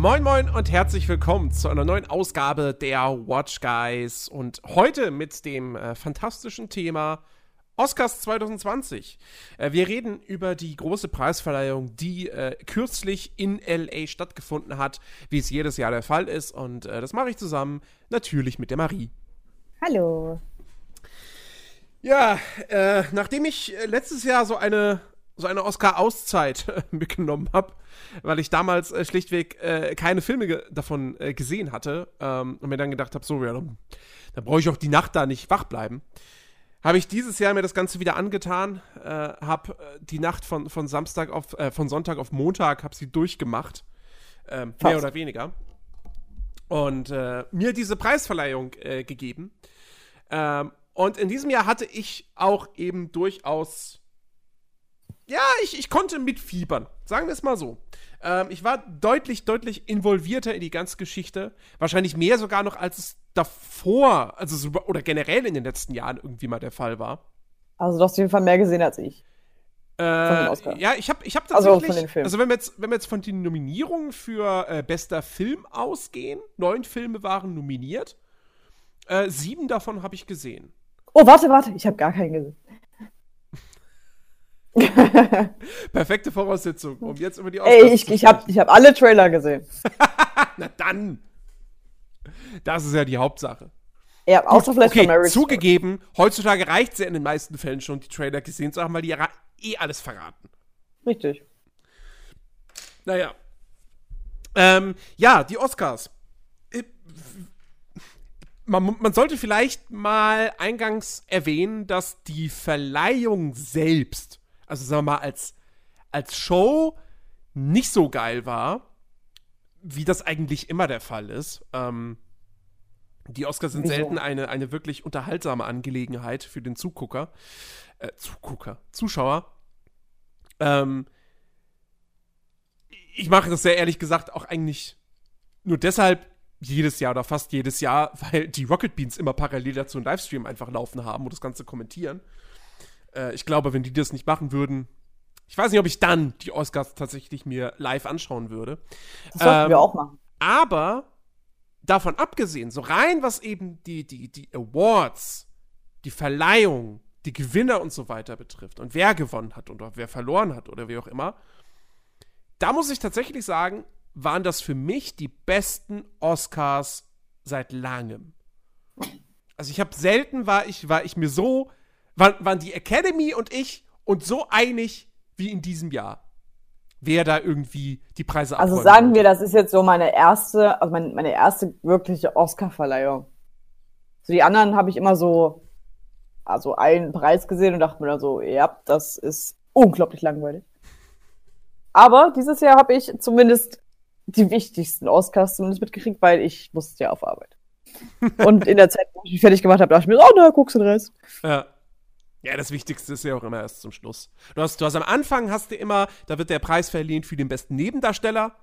Moin Moin und herzlich willkommen zu einer neuen Ausgabe der Watch Guys. Und heute mit dem äh, fantastischen Thema Oscars 2020. Äh, wir reden über die große Preisverleihung, die äh, kürzlich in LA stattgefunden hat, wie es jedes Jahr der Fall ist und äh, das mache ich zusammen natürlich mit der Marie. Hallo. Ja, äh, nachdem ich äh, letztes Jahr so eine so eine Oscar-Auszeit mitgenommen habe, weil ich damals schlichtweg keine Filme ge davon gesehen hatte ähm, und mir dann gedacht habe, so, ja, dann, dann brauche ich auch die Nacht da nicht wach bleiben. Habe ich dieses Jahr mir das Ganze wieder angetan, äh, habe äh, die Nacht von, von Samstag auf, äh, von Sonntag auf Montag, habe sie durchgemacht, ähm, mehr oder weniger. Und mir diese Preisverleihung gegeben. Ähm, und in diesem Jahr hatte ich auch eben durchaus ja, ich, ich konnte mitfiebern. Sagen wir es mal so. Ähm, ich war deutlich, deutlich involvierter in die ganze Geschichte. Wahrscheinlich mehr sogar noch, als es davor, also so, oder generell in den letzten Jahren irgendwie mal der Fall war. Also du hast auf jeden Fall mehr gesehen als ich. Äh, ja, ich habe ich hab tatsächlich, also, den Filmen. also wenn wir jetzt, wenn wir jetzt von den Nominierungen für äh, bester Film ausgehen, neun Filme waren nominiert, äh, sieben davon habe ich gesehen. Oh, warte, warte, ich habe gar keinen gesehen. Perfekte Voraussetzung, um jetzt über die Oscars Ey, ich, ich habe ich hab alle Trailer gesehen. Na dann. Das ist ja die Hauptsache. Ja, außer vielleicht okay, von zugegeben, heutzutage reicht es ja in den meisten Fällen schon, die Trailer gesehen zu haben, weil die ja eh alles verraten. Richtig. Naja. Ähm, ja, die Oscars. Äh, man, man, sollte vielleicht mal eingangs erwähnen, dass die Verleihung selbst also sagen wir mal, als, als Show nicht so geil war, wie das eigentlich immer der Fall ist. Ähm, die Oscars sind Wieso? selten eine, eine wirklich unterhaltsame Angelegenheit für den Zugucker. Äh, Zugucker, Zuschauer. Ähm, ich mache das sehr ehrlich gesagt auch eigentlich nur deshalb jedes Jahr oder fast jedes Jahr, weil die Rocket Beans immer parallel dazu einen Livestream einfach laufen haben und das Ganze kommentieren. Äh, ich glaube, wenn die das nicht machen würden, ich weiß nicht, ob ich dann die Oscars tatsächlich mir live anschauen würde. Das sollten ähm, wir auch machen. Aber davon abgesehen, so rein was eben die, die, die Awards, die Verleihung, die Gewinner und so weiter betrifft und wer gewonnen hat oder wer verloren hat oder wie auch immer, da muss ich tatsächlich sagen, waren das für mich die besten Oscars seit langem. Also ich habe selten war ich war ich mir so waren, waren die Academy und ich uns so einig wie in diesem Jahr. Wer da irgendwie die Preise Also sagen wir, das ist jetzt so meine erste, also meine, meine erste wirkliche Oscar-Verleihung. So die anderen habe ich immer so, also einen Preis gesehen und dachte mir dann so, ja, das ist unglaublich langweilig. Aber dieses Jahr habe ich zumindest die wichtigsten Oscars zumindest mitgekriegt, weil ich musste ja auf Arbeit. und in der Zeit, wo ich mich fertig gemacht habe, dachte ich mir, oh, na, guckst du den Rest. Ja. Ja, das Wichtigste ist ja auch immer erst zum Schluss. Du hast, du hast am Anfang hast du immer, da wird der Preis verliehen für den besten Nebendarsteller.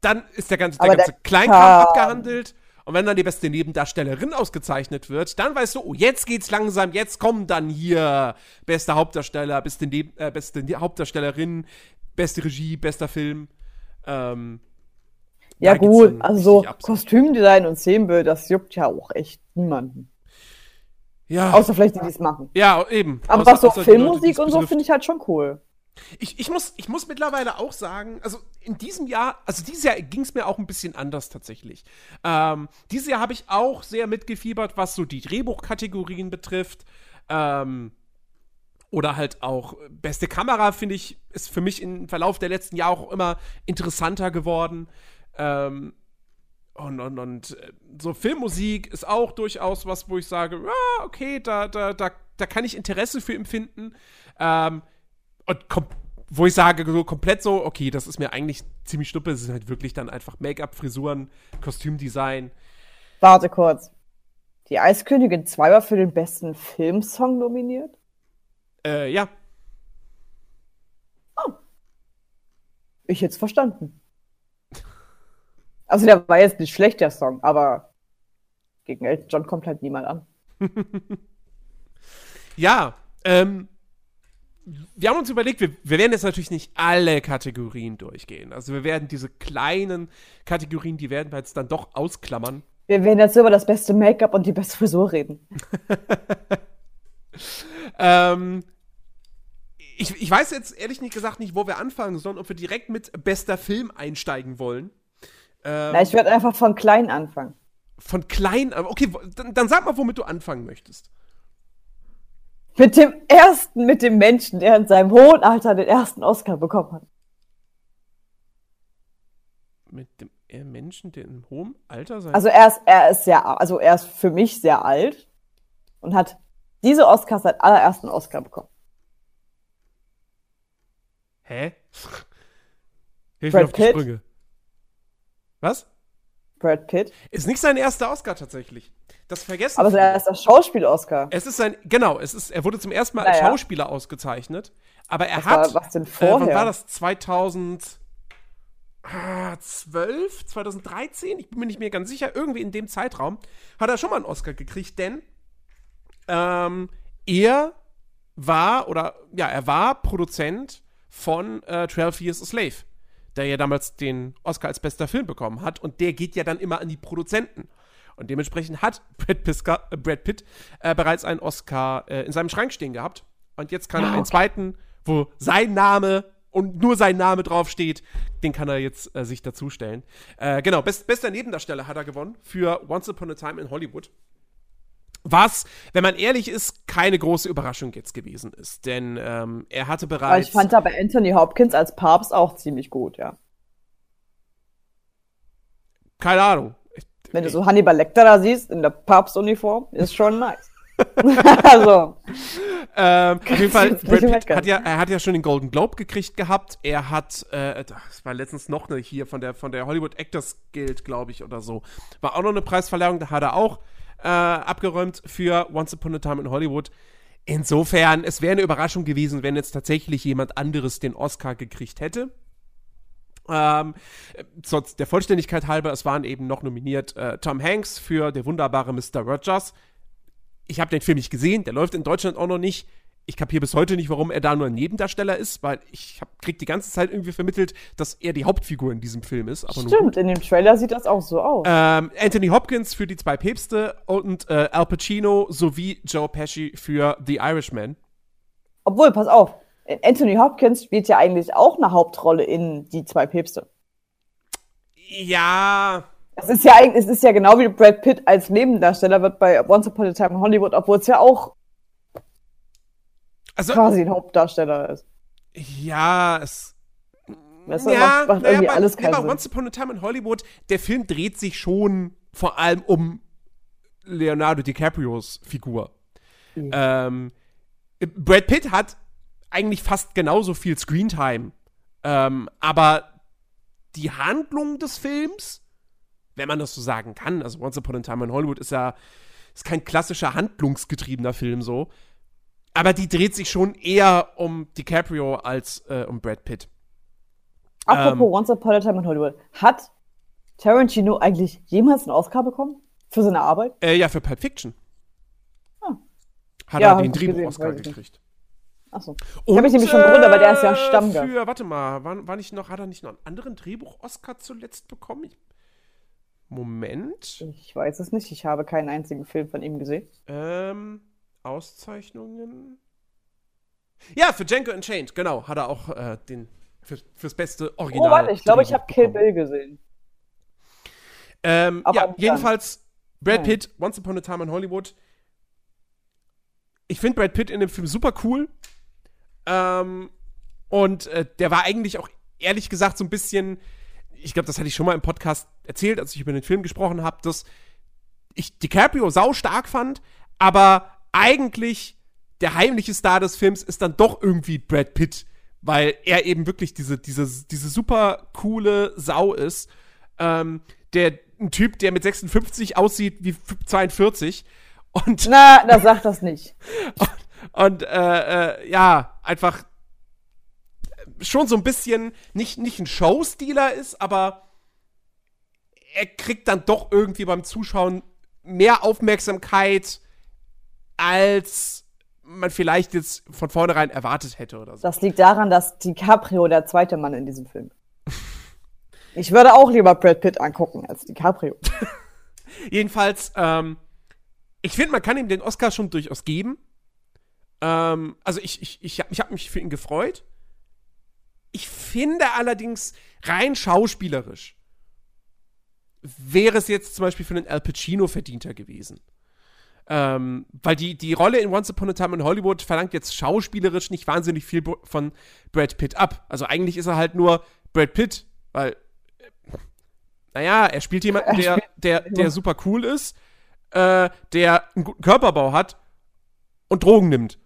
Dann ist der ganze, der ganze der Kleinkram abgehandelt. Und wenn dann die beste Nebendarstellerin ausgezeichnet wird, dann weißt du, oh, jetzt geht's langsam, jetzt kommen dann hier beste Hauptdarsteller, beste, Neb äh, beste Hauptdarstellerin, beste Regie, bester Film. Ähm, ja, gut, also so Kostümdesign und Szenenbild, das juckt ja auch echt niemanden. Ja. Außer vielleicht die, die es machen. Ja, eben. Aber außer, was so Filmmusik und so finde ich halt schon cool. Ich, ich, muss, ich muss mittlerweile auch sagen, also in diesem Jahr, also dieses Jahr ging es mir auch ein bisschen anders tatsächlich. Ähm, dieses Jahr habe ich auch sehr mitgefiebert, was so die Drehbuchkategorien betrifft. Ähm, oder halt auch beste Kamera, finde ich, ist für mich im Verlauf der letzten Jahre auch immer interessanter geworden. Ähm, und, und, und äh, so Filmmusik ist auch durchaus was, wo ich sage, ah, okay, da, da, da, da kann ich Interesse für empfinden. Ähm, und wo ich sage, so komplett so, okay, das ist mir eigentlich ziemlich schnuppe, es sind halt wirklich dann einfach Make-up, Frisuren, Kostümdesign. Warte kurz. Die Eiskönigin 2 war für den besten Filmsong nominiert? Äh, ja. Oh. Ich jetzt verstanden. Also der war jetzt nicht schlecht, der Song, aber gegen Elton John kommt halt niemand an. ja, ähm, wir haben uns überlegt, wir, wir, werden jetzt natürlich nicht alle Kategorien durchgehen. Also wir werden diese kleinen Kategorien, die werden wir jetzt dann doch ausklammern. Wir werden jetzt über das beste Make-up und die beste Frisur reden. ähm, ich, ich weiß jetzt ehrlich nicht gesagt nicht, wo wir anfangen sollen, ob wir direkt mit bester Film einsteigen wollen. Ähm, Na, ich werde einfach von klein anfangen. Von klein? Okay, dann, dann sag mal, womit du anfangen möchtest. Mit dem ersten, mit dem Menschen, der in seinem hohen Alter den ersten Oscar bekommen hat. Mit dem Menschen, der in hohem Alter sein Also er ist, er ist sehr, also er ist für mich sehr alt und hat diese Oscars seit allerersten Oscar bekommen. Hä? Hilf Brad mir auf die Pitt. Sprünge. Was? Brad Pitt. Ist nicht sein erster Oscar tatsächlich. Das vergessen. Aber sein erster Schauspiel-Oscar. Es ist sein, genau, es ist, er wurde zum ersten Mal naja. als Schauspieler ausgezeichnet. Aber er was hat. War, was denn vorher? Äh, wann war das? 2012? 2013? Ich bin mir nicht mehr ganz sicher. Irgendwie in dem Zeitraum hat er schon mal einen Oscar gekriegt, denn ähm, er war, oder ja, er war Produzent von äh, 12 Years a Slave der ja damals den Oscar als bester Film bekommen hat. Und der geht ja dann immer an die Produzenten. Und dementsprechend hat Brad, Piska, äh, Brad Pitt äh, bereits einen Oscar äh, in seinem Schrank stehen gehabt. Und jetzt kann er einen zweiten, wo sein Name und nur sein Name draufsteht, den kann er jetzt äh, sich dazustellen. Äh, genau, best, bester Nebendarsteller hat er gewonnen für Once Upon a Time in Hollywood. Was, wenn man ehrlich ist, keine große Überraschung jetzt gewesen ist. Denn ähm, er hatte bereits. Aber ich fand aber Anthony Hopkins als Papst auch ziemlich gut, ja. Keine Ahnung. Wenn du so Hannibal Lecter da siehst, in der Papstuniform, ist schon nice. also. Ähm, auf jeden Fall, Brad Pitt hat ja, er hat ja schon den Golden Globe gekriegt gehabt. Er hat, äh, das war letztens noch eine hier von der, von der Hollywood Actors Guild, glaube ich, oder so. War auch noch eine Preisverleihung, da hat er auch äh, abgeräumt für Once Upon a Time in Hollywood. Insofern, es wäre eine Überraschung gewesen, wenn jetzt tatsächlich jemand anderes den Oscar gekriegt hätte. Ähm, der Vollständigkeit halber, es waren eben noch nominiert äh, Tom Hanks für Der wunderbare Mr. Rogers. Ich habe den Film nicht gesehen, der läuft in Deutschland auch noch nicht ich kapiere bis heute nicht, warum er da nur ein Nebendarsteller ist, weil ich hab, krieg die ganze Zeit irgendwie vermittelt, dass er die Hauptfigur in diesem Film ist. Stimmt, in dem Trailer sieht das auch so aus. Ähm, Anthony Hopkins für die zwei Päpste und äh, Al Pacino sowie Joe Pesci für The Irishman. Obwohl, pass auf, Anthony Hopkins spielt ja eigentlich auch eine Hauptrolle in Die zwei Päpste. Ja. Es ist ja eigentlich, es ist ja genau wie Brad Pitt als Nebendarsteller wird bei Once Upon a Time in Hollywood, obwohl es ja auch also, quasi ein Hauptdarsteller ist. Ja, es. Weißt du, ja, macht, macht irgendwie ja, alles keinen ja, Sinn. Once Upon a Time in Hollywood, der Film dreht sich schon vor allem um Leonardo DiCaprios Figur. Mhm. Ähm, Brad Pitt hat eigentlich fast genauso viel Screentime. Ähm, aber die Handlung des Films, wenn man das so sagen kann, also Once Upon a Time in Hollywood ist ja ist kein klassischer handlungsgetriebener Film so, aber die dreht sich schon eher um DiCaprio als äh, um Brad Pitt. Apropos ähm, Once Upon a Time in Hollywood. Hat Tarantino eigentlich jemals einen Oscar bekommen? Für seine Arbeit? Äh, ja, für Pulp Fiction. Ah. Hat ja, er den Drehbuch-Oscar gekriegt. Achso. Ich habe mich nämlich schon gewundert, weil der ist ja äh, Stammgast. Für, warte mal, war, war nicht noch, hat er nicht noch einen anderen Drehbuch-Oscar zuletzt bekommen? Ich, Moment. Ich weiß es nicht. Ich habe keinen einzigen Film von ihm gesehen. Ähm. Auszeichnungen. Ja, für Django Unchained, genau, hat er auch äh, den für, fürs beste Original. Oh, warte, ich glaube, ich habe Kill Bill gesehen. Ähm, ja, jedenfalls Brad Pitt, Nein. Once Upon a Time in Hollywood. Ich finde Brad Pitt in dem Film super cool. Ähm, und äh, der war eigentlich auch ehrlich gesagt so ein bisschen, ich glaube, das hatte ich schon mal im Podcast erzählt, als ich über den Film gesprochen habe, dass ich DiCaprio sau stark fand, aber eigentlich der heimliche Star des Films ist dann doch irgendwie Brad Pitt, weil er eben wirklich diese, diese, diese super coole Sau ist, ähm, der ein Typ, der mit 56 aussieht wie 42. Und, Na, da sagt das nicht. und äh, äh, ja, einfach schon so ein bisschen nicht, nicht ein Showstealer ist, aber er kriegt dann doch irgendwie beim Zuschauen mehr Aufmerksamkeit, als man vielleicht jetzt von vornherein erwartet hätte oder so. Das liegt daran, dass DiCaprio der zweite Mann in diesem Film. Ich würde auch lieber Brad Pitt angucken als DiCaprio. Jedenfalls, ähm, ich finde, man kann ihm den Oscar schon durchaus geben. Ähm, also ich, ich, ich, ich habe mich für ihn gefreut. Ich finde allerdings rein schauspielerisch wäre es jetzt zum Beispiel für einen Al Pacino verdienter gewesen. Ähm, weil die, die Rolle in Once Upon a Time in Hollywood verlangt jetzt schauspielerisch nicht wahnsinnig viel von Brad Pitt ab. Also eigentlich ist er halt nur Brad Pitt, weil, äh, naja, er spielt jemanden, der, der, der super cool ist, äh, der einen guten Körperbau hat und Drogen nimmt.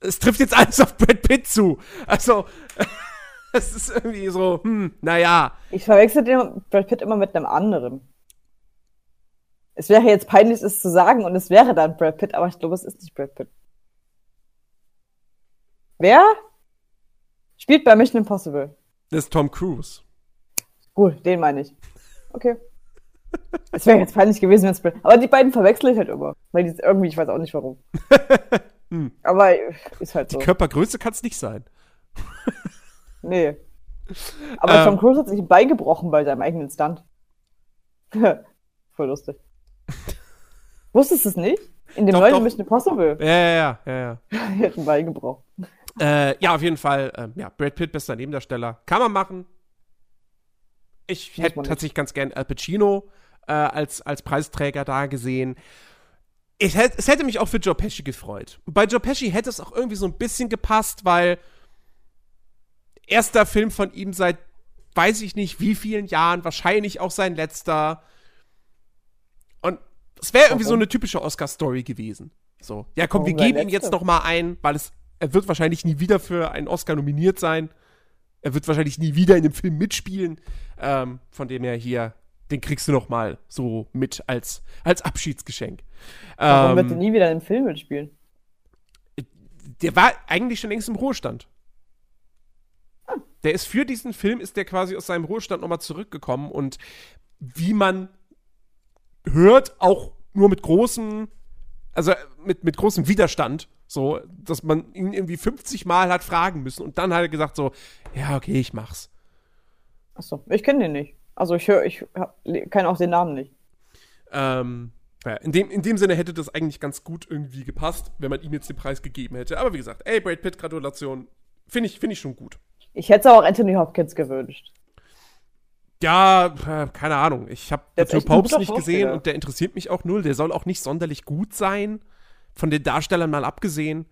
Es trifft jetzt alles auf Brad Pitt zu. Also, es ist irgendwie so, hm, naja. Ich verwechsel den Brad Pitt immer mit einem anderen. Es wäre jetzt peinlich, es zu sagen, und es wäre dann Brad Pitt, aber ich glaube, es ist nicht Brad Pitt. Wer spielt bei Mission Impossible? Das ist Tom Cruise. Gut, den meine ich. Okay. Es wäre jetzt peinlich gewesen, wenn es Brad Aber die beiden verwechsel ich halt immer. Weil die irgendwie, ich weiß auch nicht warum. hm. Aber ist halt so. Die Körpergröße kann es nicht sein. nee. Aber ähm, Tom Cruise hat sich ein Bein gebrochen bei seinem eigenen Stunt. Voll lustig. Wusstest du es nicht? In dem doch, neuen doch. Mission Impossible. Ja, ja, ja, ja. ja. Bein gebrochen. Äh, ja, auf jeden Fall. Ähm, ja, Brad Pitt, bester Nebendarsteller. Kann man machen. Ich hätte tatsächlich ganz gern Al Pacino äh, als, als Preisträger da gesehen. Ich hätt, es hätte mich auch für Joe Pesci gefreut. Bei Joe Pesci hätte es auch irgendwie so ein bisschen gepasst, weil erster Film von ihm seit weiß ich nicht wie vielen Jahren, wahrscheinlich auch sein letzter. Es wäre irgendwie so eine typische Oscar-Story gewesen. So, ja, komm, Warum wir geben ihm jetzt noch mal ein, weil es, er wird wahrscheinlich nie wieder für einen Oscar nominiert sein. Er wird wahrscheinlich nie wieder in dem Film mitspielen. Ähm, von dem her hier, den kriegst du noch mal so mit als, als Abschiedsgeschenk. Warum ähm, wird er nie wieder in einem Film mitspielen? Der war eigentlich schon längst im Ruhestand. Ah. Der ist für diesen Film, ist der quasi aus seinem Ruhestand nochmal zurückgekommen und wie man hört, auch nur mit großem, also mit, mit großem Widerstand, so, dass man ihn irgendwie 50 Mal hat fragen müssen und dann hat er gesagt so, ja, okay, ich mach's. Achso, ich kenne den nicht. Also ich höre, ich kenne auch den Namen nicht. Ähm, ja, in, dem, in dem Sinne hätte das eigentlich ganz gut irgendwie gepasst, wenn man ihm jetzt den Preis gegeben hätte. Aber wie gesagt, ey, Brad Pitt, Gratulation. Finde ich, find ich schon gut. Ich hätte es auch Anthony Hopkins gewünscht. Ja, äh, keine Ahnung. Ich habe Two Popes nicht gesehen und der interessiert mich auch null. Der soll auch nicht sonderlich gut sein. Von den Darstellern mal abgesehen.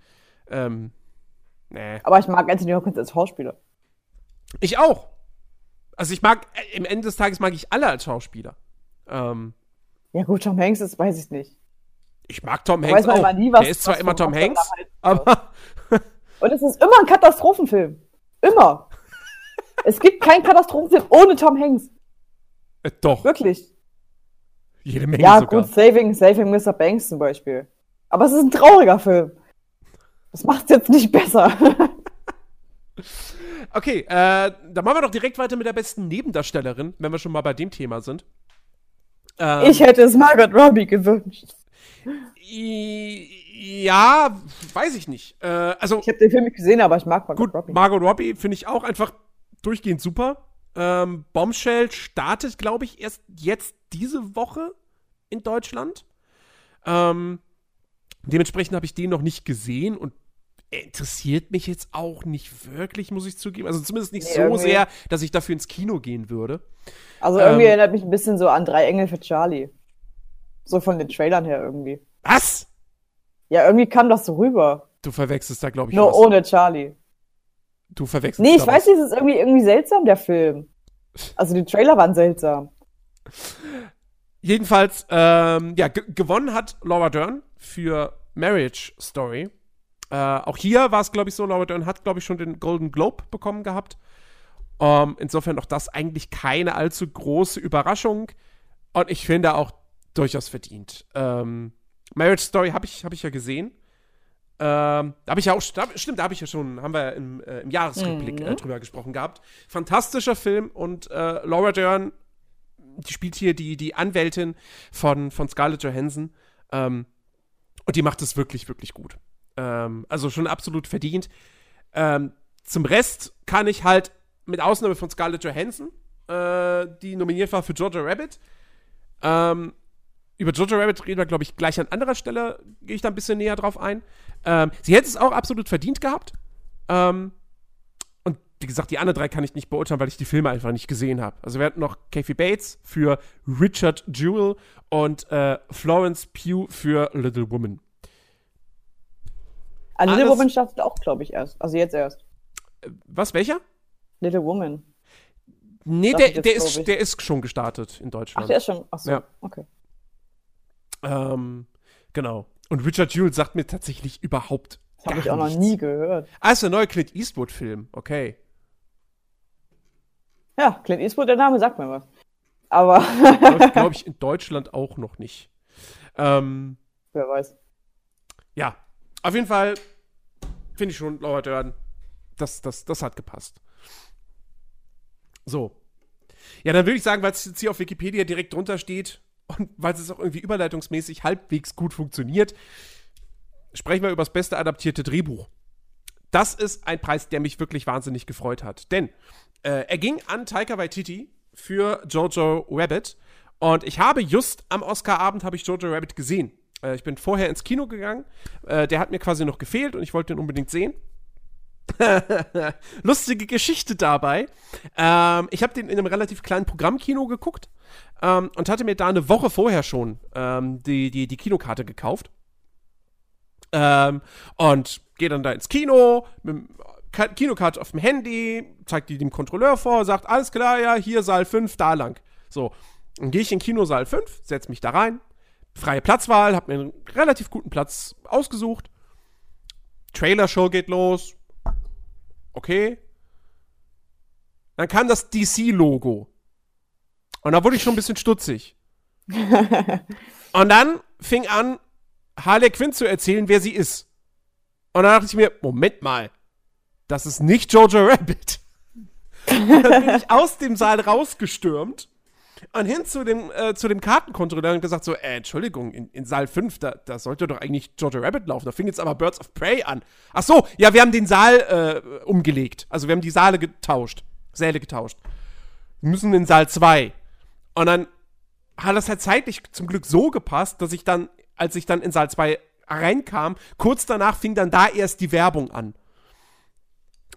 Ähm, nee. Aber ich mag Anthony Hopkins als Schauspieler. Ich auch. Also ich mag, äh, im Ende des Tages mag ich alle als Schauspieler. Ähm, ja gut, Tom Hanks ist, weiß ich nicht. Ich mag Tom Hanks auch. Nie, was, der ist zwar immer Tom Hanks, aber... und es ist immer ein Katastrophenfilm. Immer. Es gibt keinen Katastrophenfilm ohne Tom Hanks. Äh, doch. Wirklich. Jede Menge Ja, sogar. gut, Saving, Saving Mr. Banks zum Beispiel. Aber es ist ein trauriger Film. Das macht es jetzt nicht besser. okay, äh, dann machen wir doch direkt weiter mit der besten Nebendarstellerin, wenn wir schon mal bei dem Thema sind. Ähm, ich hätte es Margot Robbie gewünscht. Ja, weiß ich nicht. Äh, also, ich habe den Film nicht gesehen, aber ich mag Margot gut, Robbie. Margot Robbie finde ich auch einfach durchgehend super. Ähm, Bombshell startet, glaube ich, erst jetzt diese Woche in Deutschland. Ähm, dementsprechend habe ich den noch nicht gesehen und er interessiert mich jetzt auch nicht wirklich, muss ich zugeben. Also zumindest nicht nee, so irgendwie. sehr, dass ich dafür ins Kino gehen würde. Also irgendwie ähm, erinnert mich ein bisschen so an Drei Engel für Charlie. So von den Trailern her irgendwie. Was? Ja, irgendwie kam das so rüber. Du verwechselst da, glaube ich, Nur was. ohne Charlie. Du verwechselst Nee, ich weiß nicht, es ist irgendwie, irgendwie seltsam, der Film. Also die Trailer waren seltsam. Jedenfalls, ähm, ja, gewonnen hat Laura Dern für Marriage Story. Äh, auch hier war es, glaube ich, so, Laura Dern hat, glaube ich, schon den Golden Globe bekommen gehabt. Um, insofern auch das eigentlich keine allzu große Überraschung. Und ich finde auch durchaus verdient. Ähm, Marriage Story habe ich, hab ich ja gesehen. Ähm, da habe ich ja auch, da, stimmt, da habe ich ja schon, haben wir im, äh, im Jahresrückblick Mhm. äh, drüber gesprochen gehabt. Fantastischer Film und äh, Laura Dern, die spielt hier die, die Anwältin von, von Scarlett Johansson. Ähm, und die macht es wirklich, wirklich gut. Ähm, also schon absolut verdient. Ähm, zum Rest kann ich halt, mit Ausnahme von Scarlett Johansson, äh, die nominiert war für Georgia Rabbit, ähm, über Jojo Rabbit reden wir, glaube ich, gleich an anderer Stelle, gehe ich da ein bisschen näher drauf ein. Ähm, sie hätte es auch absolut verdient gehabt. Ähm, und wie gesagt, die anderen drei kann ich nicht beurteilen, weil ich die Filme einfach nicht gesehen habe. Also wir hatten noch Kathy Bates für Richard Jewell und äh, Florence Pugh für Little Woman. Also Little Alles- Woman startet auch, glaube ich, erst. Also jetzt erst. Was, welcher? Little Woman. Nee, der, der, ist, der ist schon gestartet in Ach, Deutschland. der ist schon. Ach so. Ja. Okay. ähm, genau. Und Richard Jewell sagt mir tatsächlich überhaupt Das habe ich auch noch nichts. nie gehört. Ah, ist der neue Clint Eastwood-Film. Okay. Ja, Clint Eastwood, der Name sagt mir was. Aber glaube ich, in Deutschland auch noch nicht. Ähm, wer weiß. ja, auf jeden Fall finde ich schon, Laura Dern, das, das, das hat gepasst. So. Ja, dann würde ich sagen, weil es jetzt hier auf Wikipedia direkt drunter steht und weil es auch irgendwie überleitungsmäßig halbwegs gut funktioniert, sprechen wir über das beste adaptierte Drehbuch. Das ist ein Preis, der mich wirklich wahnsinnig gefreut hat. Denn äh, er ging an Taika Waititi für Jojo Rabbit. Und ich habe just am Oscarabend habe ich Jojo Rabbit gesehen. Äh, ich bin vorher ins Kino gegangen. Äh, der hat mir quasi noch gefehlt und ich wollte ihn unbedingt sehen. Lustige Geschichte dabei. Ähm, ich habe den in einem relativ kleinen Programmkino geguckt ähm, und hatte mir da eine Woche vorher schon ähm, die, die, die Kinokarte gekauft. Ähm, und gehe dann da ins Kino, mit Kinokarte auf dem Handy, zeigt die dem Kontrolleur vor, sagt, alles klar, ja, hier Saal 5, da lang. So, dann gehe ich in Kinosaal 5, setze mich da rein, freie Platzwahl, habe mir einen relativ guten Platz ausgesucht. Trailer-Show geht los. Okay. Dann kam das DC-Logo. Und da wurde ich schon ein bisschen stutzig. Und dann fing an, Harley Quinn zu erzählen, wer sie ist. Und dann dachte ich mir, Moment mal, das ist nicht Jojo Rabbit. Und dann bin ich aus dem Saal rausgestürmt und hin zu dem, äh, zu dem Kartenkontrolleur und gesagt so, äh, Entschuldigung, in, in Saal 5, da, da sollte doch eigentlich Jojo Rabbit laufen. Da fing jetzt aber Birds of Prey an. Ach so, ja, wir haben den Saal äh, umgelegt. Also wir haben die Saale getauscht. Säle getauscht. Wir müssen in Saal 2. Und dann hat das halt zeitlich zum Glück so gepasst, dass ich dann, als ich dann in Saal 2 reinkam, kurz danach fing dann da erst die Werbung an.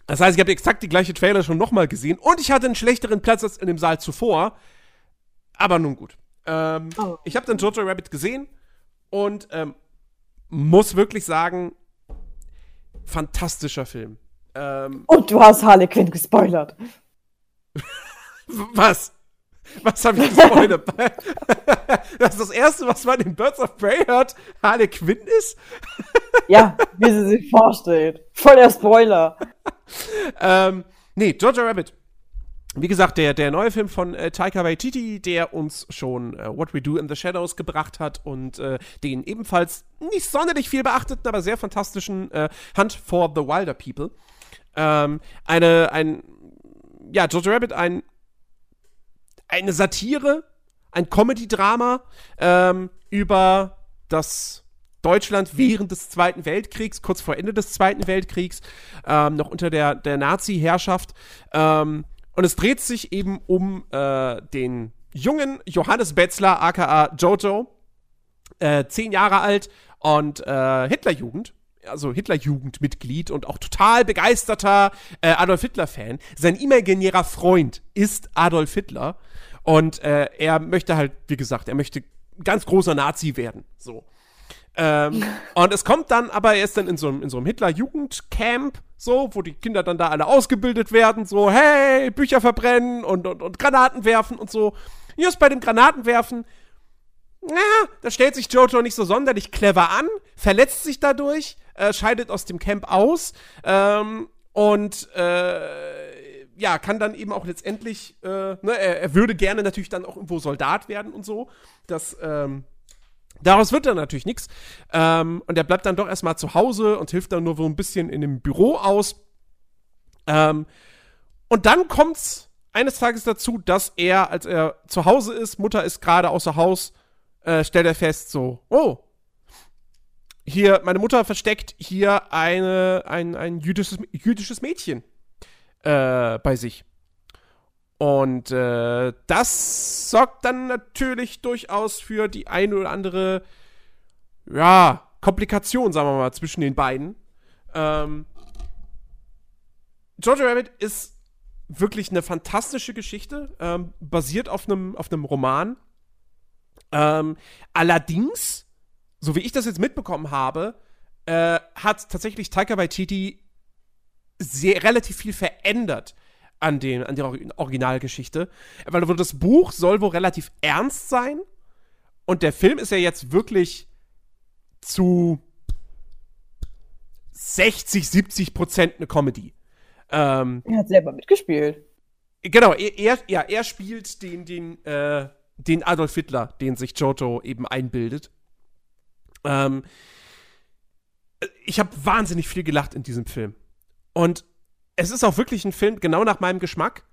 Das heißt, ich habe exakt die gleiche Trailer schon nochmal gesehen und ich hatte einen schlechteren Platz als in dem Saal zuvor. Aber nun gut. Ähm, Oh. Ich habe dann Jojo Rabbit gesehen und ähm, muss wirklich sagen, fantastischer Film. Ähm, Und du hast Harley Quinn gespoilert. was? Was habe ich gespoilert? das ist das Erste, was man in Birds of Prey hört, Harley Quinn ist? Ja, wie sie sich vorstellt. Voll der Spoiler. Ähm, nee, Jojo Rabbit. Wie gesagt, der, der neue Film von äh, Taika Waititi, der uns schon äh, What We Do in the Shadows gebracht hat und äh, den ebenfalls nicht sonderlich viel beachteten, aber sehr fantastischen äh, Hunt for the Wilder People. Ähm, eine, ein, ja, Jojo Rabbit, ein, eine Satire, ein Comedy-Drama ähm, über das Deutschland während des Zweiten Weltkriegs, kurz vor Ende des Zweiten Weltkriegs, ähm, noch unter der, der Nazi-Herrschaft. Ähm, und es dreht sich eben um äh, den jungen Johannes Betzler, aka Jojo, äh, zehn Jahre alt und äh, Hitlerjugend. Also Hitlerjugendmitglied und auch total begeisterter äh, Adolf Hitler-Fan. Sein imaginärer Freund ist Adolf Hitler. Und äh, er möchte halt, wie gesagt, er möchte ganz großer Nazi werden. So. Ähm, und es kommt dann, aber er ist dann in so einem, in so einem Hitler-Jugendcamp, so, wo die Kinder dann da alle ausgebildet werden, so, hey, Bücher verbrennen und, und, und Granaten werfen und so. Just bei dem Granatenwerfen, ja, da stellt sich Jojo nicht so sonderlich clever an, verletzt sich dadurch, äh, scheidet aus dem Camp aus ähm, und äh, ja, kann dann eben auch letztendlich, äh, ne, er, er, würde gerne natürlich dann auch irgendwo Soldat werden und so. Das, ähm, daraus wird dann natürlich nichts. Ähm, und er bleibt dann doch erstmal zu Hause und hilft dann nur so ein bisschen in dem Büro aus. Ähm, und dann kommt's eines Tages dazu, dass er, als er zu Hause ist, Mutter ist gerade außer Haus, äh, stellt er fest, so, oh, hier, meine Mutter versteckt hier eine, ein, ein jüdisches, jüdisches Mädchen äh, bei sich. Und äh, das sorgt dann natürlich durchaus für die eine oder andere, ja, Komplikation, sagen wir mal, zwischen den beiden. Ähm, Jojo Rabbit ist wirklich eine fantastische Geschichte, ähm, basiert auf einem auf Roman. Ähm, allerdings, so wie ich das jetzt mitbekommen habe, äh, hat tatsächlich Taika Waititi sehr relativ viel verändert an, den, an der Originalgeschichte. Weil das Buch soll wohl relativ ernst sein. Und der Film ist ja jetzt wirklich zu 60, 70 Prozent eine Comedy. Ähm, er hat selber mitgespielt. Genau, er, er, ja, er spielt den, den, äh, den Adolf Hitler, den sich Jojo eben einbildet. Ähm, ich habe wahnsinnig viel gelacht in diesem Film. Und es ist auch wirklich ein Film genau nach meinem Geschmack,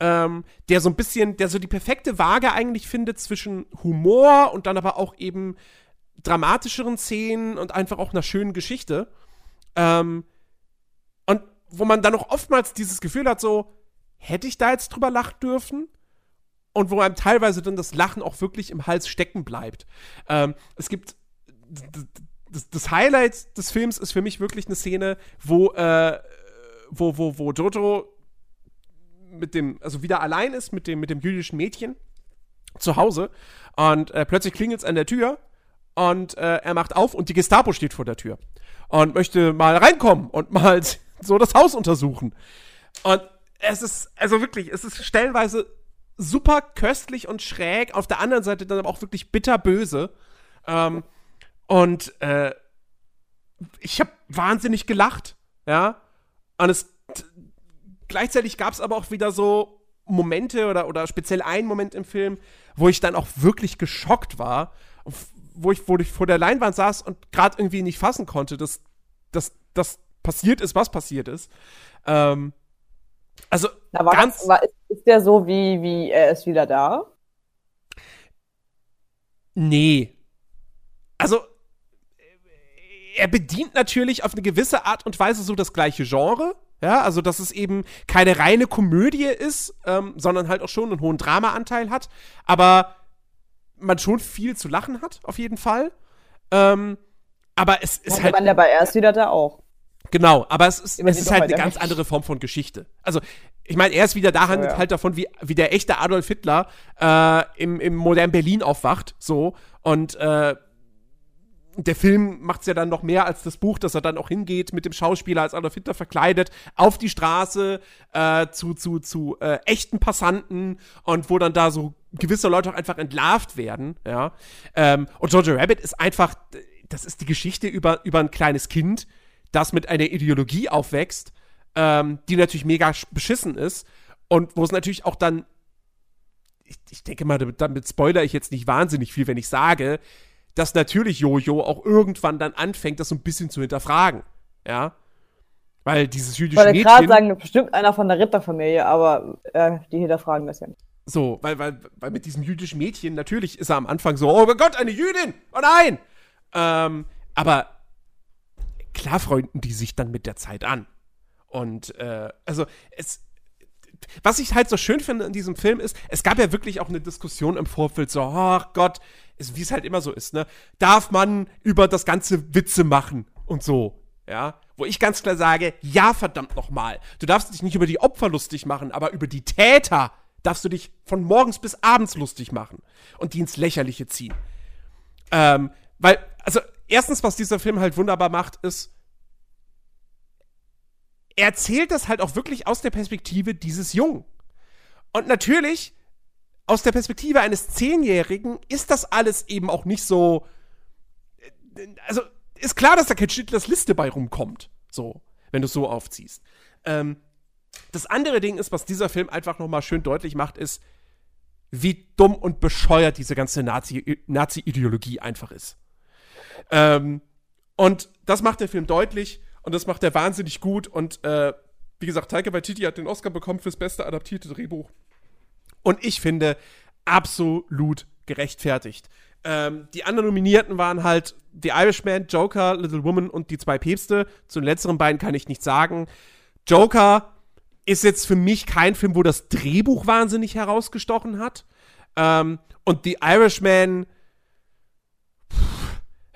ähm, der so ein bisschen, der so die perfekte Waage eigentlich findet zwischen Humor und dann aber auch eben dramatischeren Szenen und einfach auch einer schönen Geschichte. Ähm, und wo man dann auch oftmals dieses Gefühl hat, so, hätte ich da jetzt drüber lachen dürfen? Und wo einem teilweise dann das Lachen auch wirklich im Hals stecken bleibt. Ähm, es gibt das, Highlight des Films ist für mich wirklich eine Szene, wo äh, wo, wo, wo Jojo mit dem, also wieder allein ist mit dem, mit dem jüdischen Mädchen zu Hause und äh, plötzlich klingelt es an der Tür und äh, er macht auf und die Gestapo steht vor der Tür und möchte mal reinkommen und mal so das Haus untersuchen. Und es ist, also wirklich, es ist stellenweise super köstlich und schräg, auf der anderen Seite dann aber auch wirklich bitterböse. Ähm, und äh, ich habe wahnsinnig gelacht, ja. Und es gleichzeitig gab es aber auch wieder so Momente oder, oder speziell einen Moment im Film, wo ich dann auch wirklich geschockt war, wo ich, wo ich vor der Leinwand saß und gerade irgendwie nicht fassen konnte, dass das passiert ist, was passiert ist. Ähm, also Na, war ganz das, war, ist, ist der so wie, wie er ist wieder da? Nee. Also er bedient natürlich auf eine gewisse Art und Weise so das gleiche Genre. Ja, also dass es eben keine reine Komödie ist, ähm, sondern halt auch schon einen hohen Dramaanteil hat, aber man schon viel zu lachen hat, auf jeden Fall. Ähm, aber es ist ja, halt. Man dabei erst wieder da auch. Genau, aber es ist, es ist halt eine ganz andere Form von Geschichte. Also, ich meine, er ist wieder da handelt ja, ja. halt davon, wie, wie der echte Adolf Hitler äh, im, im modernen Berlin aufwacht, so, und äh, der Film macht es ja dann noch mehr als das Buch, dass er dann auch hingeht mit dem Schauspieler als Adolf Hitler verkleidet auf die Straße äh, zu, zu, zu äh, echten Passanten und wo dann da so gewisse Leute auch einfach entlarvt werden, ja. Ähm, und Jojo Rabbit ist einfach, das ist die Geschichte über, über ein kleines Kind, das mit einer Ideologie aufwächst, ähm, die natürlich mega beschissen ist und wo es natürlich auch dann ich, ich denke mal, damit, damit spoiler ich jetzt nicht wahnsinnig viel, wenn ich sage, dass natürlich Jojo auch irgendwann dann anfängt, das so ein bisschen zu hinterfragen. Ja. Weil dieses jüdische Mädchen. Ich wollte gerade sagen, bestimmt einer von der Ritterfamilie, aber äh, die hinterfragen das ja nicht. So, weil, weil, weil mit diesem jüdischen Mädchen, natürlich ist er am Anfang so, oh mein Gott, eine Jüdin! Oh nein! Ähm, aber klar freunden die sich dann mit der Zeit an. Und äh, also es, was ich halt so schön finde in diesem Film ist, es gab ja wirklich auch eine Diskussion im Vorfeld, so, ach Gott, wie es halt immer so ist, ne? Darf man über das ganze Witze machen und so, ja? Wo ich ganz klar sage, ja, verdammt nochmal. Du darfst dich nicht über die Opfer lustig machen, aber über die Täter darfst du dich von morgens bis abends lustig machen und die ins Lächerliche ziehen. Ähm, weil, also, erstens, was dieser Film halt wunderbar macht, ist, er erzählt das halt auch wirklich aus der Perspektive dieses Jungen. Und natürlich, aus der Perspektive eines Zehnjährigen ist das alles eben auch nicht so. Also, ist klar, dass da kein Schindlers Liste bei rumkommt. So, wenn du es so aufziehst. Ähm, Das andere Ding ist, was dieser Film einfach nochmal schön deutlich macht, ist, wie dumm und bescheuert diese ganze Nazi-Ideologie Nazi einfach ist. Ähm, und das macht der Film deutlich und das macht er wahnsinnig gut. Und äh, wie gesagt, Taika Waititi hat den Oscar bekommen fürs beste adaptierte Drehbuch. Und ich finde, absolut gerechtfertigt. Ähm, die anderen Nominierten waren halt The Irishman, Joker, Little Woman und die zwei Päpste. Zu den letzteren beiden kann ich nichts sagen. Joker ist jetzt für mich kein Film, wo das Drehbuch wahnsinnig herausgestochen hat. Ähm, und The Irishman,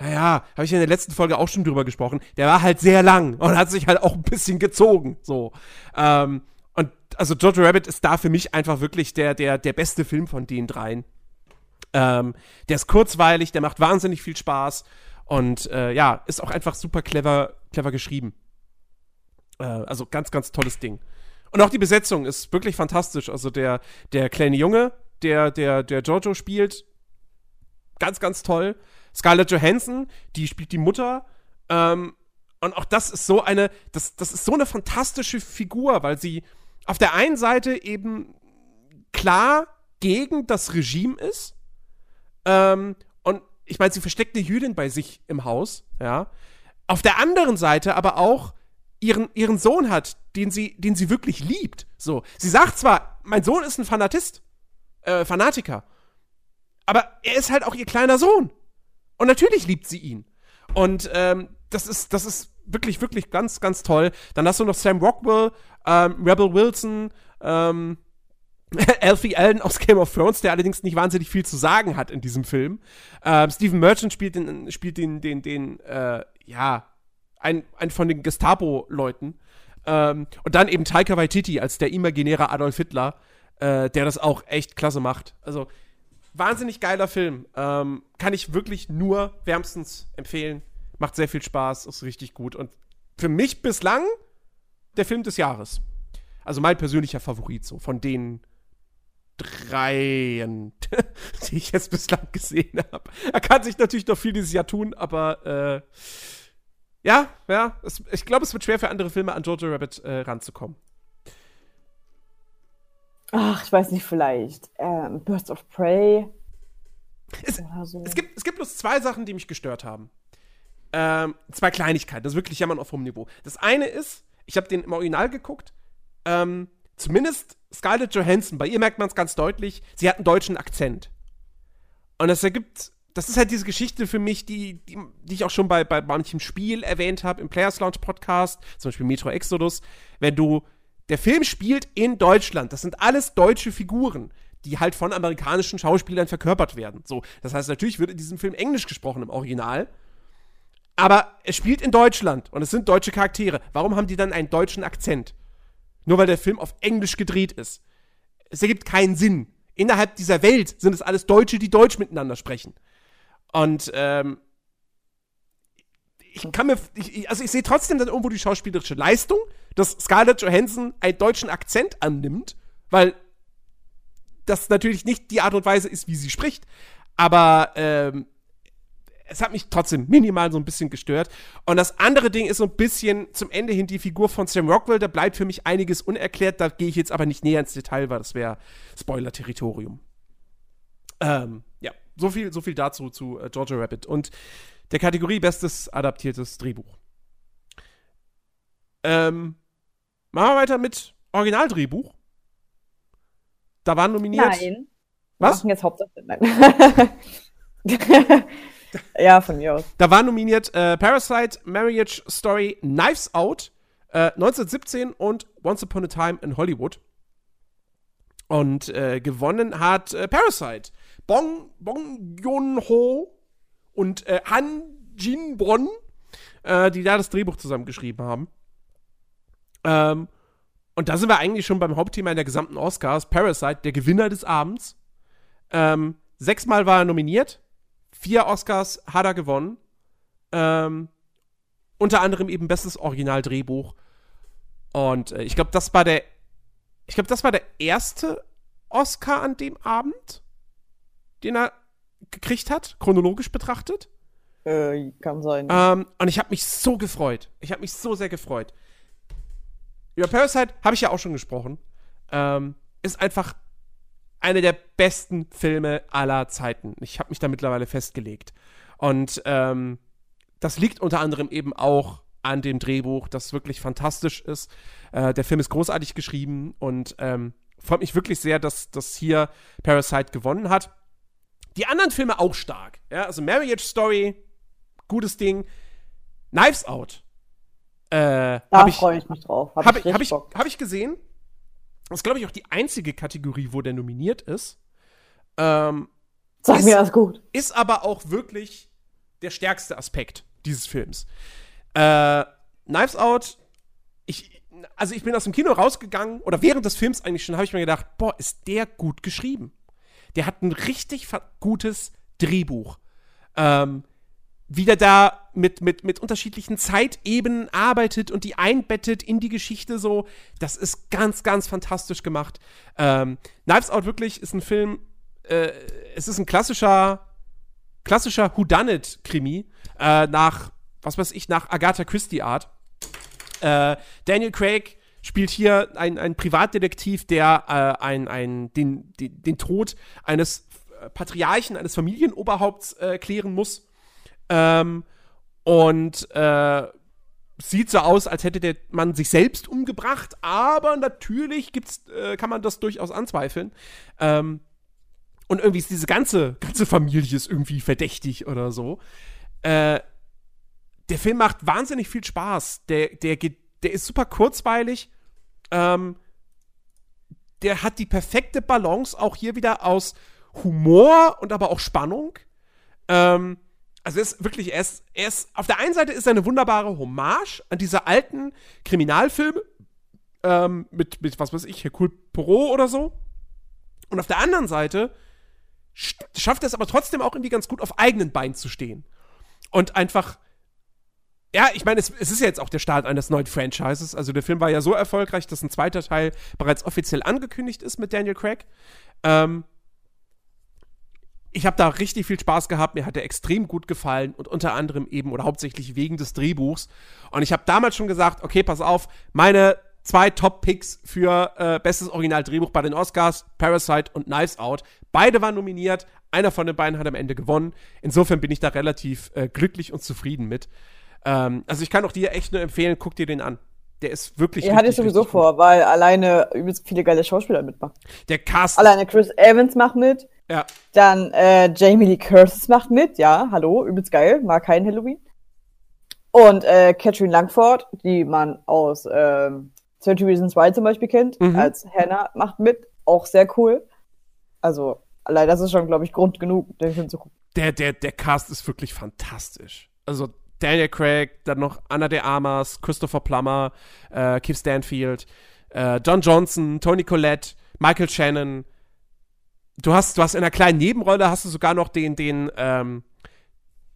naja, habe ich in der letzten Folge auch schon drüber gesprochen. Der war halt sehr lang und hat sich halt auch ein bisschen gezogen. So. Ähm, und also Jojo Rabbit ist da für mich einfach wirklich der, der, der beste Film von den dreien. Ähm, der ist kurzweilig, der macht wahnsinnig viel Spaß und äh, ja, ist auch einfach super clever, clever geschrieben. Äh, also ganz, ganz tolles Ding. Und auch die Besetzung ist wirklich fantastisch. Also der, der kleine Junge, der, der, der Jojo spielt, ganz, ganz toll. Scarlett Johansson, die spielt die Mutter. Ähm, und auch das ist so eine, das, das ist so eine fantastische Figur, weil sie auf der einen Seite eben klar gegen das Regime ist. Ähm, und ich meine, sie versteckt eine Jüdin bei sich im Haus, ja. Auf der anderen Seite aber auch ihren, ihren Sohn hat, den sie, den sie wirklich liebt. So. Sie sagt zwar, mein Sohn ist ein Fanatist, äh, Fanatiker, aber er ist halt auch ihr kleiner Sohn. Und natürlich liebt sie ihn. Und ähm, das ist, das ist wirklich, wirklich ganz, ganz toll. Dann hast du noch Sam Rockwell, ähm, Rebel Wilson, ähm, Alfie Allen aus Game of Thrones, der allerdings nicht wahnsinnig viel zu sagen hat in diesem Film. Ähm, Stephen Merchant spielt den, spielt den, den, den, äh, ja, ein, ein von den Gestapo-Leuten. Ähm, und dann eben Taika Waititi als der imaginäre Adolf Hitler, äh, der das auch echt klasse macht. Also, wahnsinnig geiler Film. Ähm, kann ich wirklich nur wärmstens empfehlen. Macht sehr viel Spaß, ist richtig gut. Und für mich bislang der Film des Jahres. Also mein persönlicher Favorit, so von den dreien, die ich jetzt bislang gesehen habe. Er kann sich natürlich noch viel dieses Jahr tun, aber äh, ja, ja, es, ich glaube, es wird schwer für andere Filme an Jojo Rabbit äh, ranzukommen. Ach, ich weiß nicht, vielleicht. Ähm, Burst of Prey. Es, so. es, gibt, es gibt bloß zwei Sachen, die mich gestört haben. Ähm, zwei Kleinigkeiten, das ist wirklich jammern auf hohem Niveau. Das eine ist, ich habe den im Original geguckt, ähm, zumindest Scarlett Johansson, bei ihr merkt man es ganz deutlich, sie hat einen deutschen Akzent. Und das ergibt, das ist halt diese Geschichte für mich, die, die, die ich auch schon bei, bei manchem Spiel erwähnt habe, im Players Lounge Podcast, zum Beispiel Metro Exodus, wenn du, der Film spielt in Deutschland, das sind alles deutsche Figuren die halt von amerikanischen Schauspielern verkörpert werden. So, das heißt, natürlich wird in diesem Film Englisch gesprochen im Original. Aber es spielt in Deutschland und es sind deutsche Charaktere. Warum haben die dann einen deutschen Akzent? Nur weil der Film auf Englisch gedreht ist. Es ergibt keinen Sinn. Innerhalb dieser Welt sind es alles Deutsche, die Deutsch miteinander sprechen. Und ähm, ich kann mir, ich, also ich sehe trotzdem dann irgendwo die schauspielerische Leistung, dass Scarlett Johansson einen deutschen Akzent annimmt, weil das natürlich nicht die Art und Weise ist, wie sie spricht. Aber ähm, es hat mich trotzdem minimal so ein bisschen gestört. Und das andere Ding ist so ein bisschen zum Ende hin die Figur von Sam Rockwell. Da bleibt für mich einiges unerklärt. Da gehe ich jetzt aber nicht näher ins Detail, weil das wäre Spoiler-Territorium. Ähm, ja, so viel, so viel dazu zu äh, Georgia Rabbit. Und der Kategorie Bestes adaptiertes Drehbuch. Ähm, machen wir weiter mit Originaldrehbuch. Da waren nominiert. Nein. Was? Wir machen jetzt Hauptsache. Nein. ja, von mir aus. Da waren nominiert äh, Parasite, Marriage Story, Knives Out, äh, 1917 und Once Upon a Time in Hollywood. Und äh, gewonnen hat äh, Parasite. Bong, Bong Joon-ho und äh, Han Jin-bon, äh, die da das Drehbuch zusammengeschrieben haben. Ähm, und da sind wir eigentlich schon beim Hauptthema in der gesamten Oscars. Parasite, der Gewinner des Abends. Ähm, sechsmal war er nominiert. Vier Oscars hat er gewonnen. Ähm, unter anderem eben bestes Originaldrehbuch. Und äh, ich glaube, das war der. Ich glaube, das war der erste Oscar an dem Abend, den er gekriegt hat, chronologisch betrachtet. Äh, kann sein. Ähm, und ich habe mich so gefreut. Ich habe mich so sehr gefreut über Parasite habe ich ja auch schon gesprochen. Ähm, ist einfach einer der besten Filme aller Zeiten. Ich habe mich da mittlerweile festgelegt. Und ähm, das liegt unter anderem eben auch an dem Drehbuch, das wirklich fantastisch ist. Äh, der Film ist großartig geschrieben und ähm, freut mich wirklich sehr, dass, dass hier Parasite gewonnen hat. Die anderen Filme auch stark. Ja, also Marriage Story, gutes Ding. Knives Out. Äh, da freue ich mich drauf. Habe ich, hab ich, hab ich, hab ich gesehen. Das ist, glaube ich, auch die einzige Kategorie, wo der nominiert ist. Ähm, Sag ist, mir das gut. Ist aber auch wirklich der stärkste Aspekt dieses Films. Äh, Knives Out, ich, also ich bin aus dem Kino rausgegangen, oder während des Films eigentlich schon, habe ich mir gedacht, boah, ist der gut geschrieben. Der hat ein richtig gutes Drehbuch. Ähm, wie der da mit, mit, mit unterschiedlichen Zeitebenen arbeitet und die einbettet in die Geschichte so. Das ist ganz, ganz fantastisch gemacht. Ähm, Knives Out wirklich ist ein Film, äh, es ist ein klassischer, klassischer Whodunit-Krimi äh, nach, was weiß ich, nach Agatha Christie-Art. Äh, Daniel Craig spielt hier einen Privatdetektiv, der äh, ein, ein, den, den, den Tod eines Patriarchen, eines Familienoberhaupts äh, klären muss ähm, und äh, sieht so aus, als hätte der Mann sich selbst umgebracht, aber natürlich gibt's, äh, kann man das durchaus anzweifeln. Ähm, und irgendwie ist diese ganze, ganze Familie ist irgendwie verdächtig oder so. Äh, der Film macht wahnsinnig viel Spaß. Der, der, geht, der ist super kurzweilig. Ähm, der hat die perfekte Balance auch hier wieder aus Humor und aber auch Spannung. Ähm, also ist wirklich, er ist, er ist, auf der einen Seite ist er eine wunderbare Hommage an diese alten Kriminalfilme ähm, mit, mit, was weiß ich, Hercule Poirot oder so. Und auf der anderen Seite schafft er es aber trotzdem auch irgendwie ganz gut auf eigenen Beinen zu stehen. Und einfach, ja, ich meine, es, es, ist ja jetzt auch der Start eines neuen Franchises. Also der Film war ja so erfolgreich, dass ein zweiter Teil bereits offiziell angekündigt ist mit Daniel Craig. Ähm, ich habe da richtig viel Spaß gehabt, mir hat er extrem gut gefallen und unter anderem eben oder hauptsächlich wegen des Drehbuchs. Und ich habe damals schon gesagt, okay, pass auf, meine zwei Top-Picks für äh, bestes Original-Drehbuch bei den Oscars, Parasite und Knives Out. Beide waren nominiert, einer von den beiden hat am Ende gewonnen. Insofern bin ich da relativ äh, glücklich und zufrieden mit. Ähm, also ich kann auch dir echt nur empfehlen, guck dir den an. Der ist wirklich. Er hatte ich sowieso vor, weil alleine übelst viele geile Schauspieler mitmachen. Der Cast. Alleine Chris Evans macht mit. Ja. Dann äh, Jamie Lee Curtis macht mit, ja, hallo, übelst geil, mag kein Halloween. Und äh, Catherine Langford, die man aus äh, 30 Reasons Why zum Beispiel kennt, mhm. als Hannah, macht mit, auch sehr cool. Also, allein das ist schon, glaube ich, Grund genug, den Film zu gucken. Der, der, der Cast ist wirklich fantastisch. Also, Daniel Craig, dann noch Anna de Armas, Christopher Plummer, äh, Keith Stanfield, äh, John Johnson, Tony Collette, Michael Shannon, du hast, du hast in einer kleinen Nebenrolle hast du sogar noch den, den, ähm,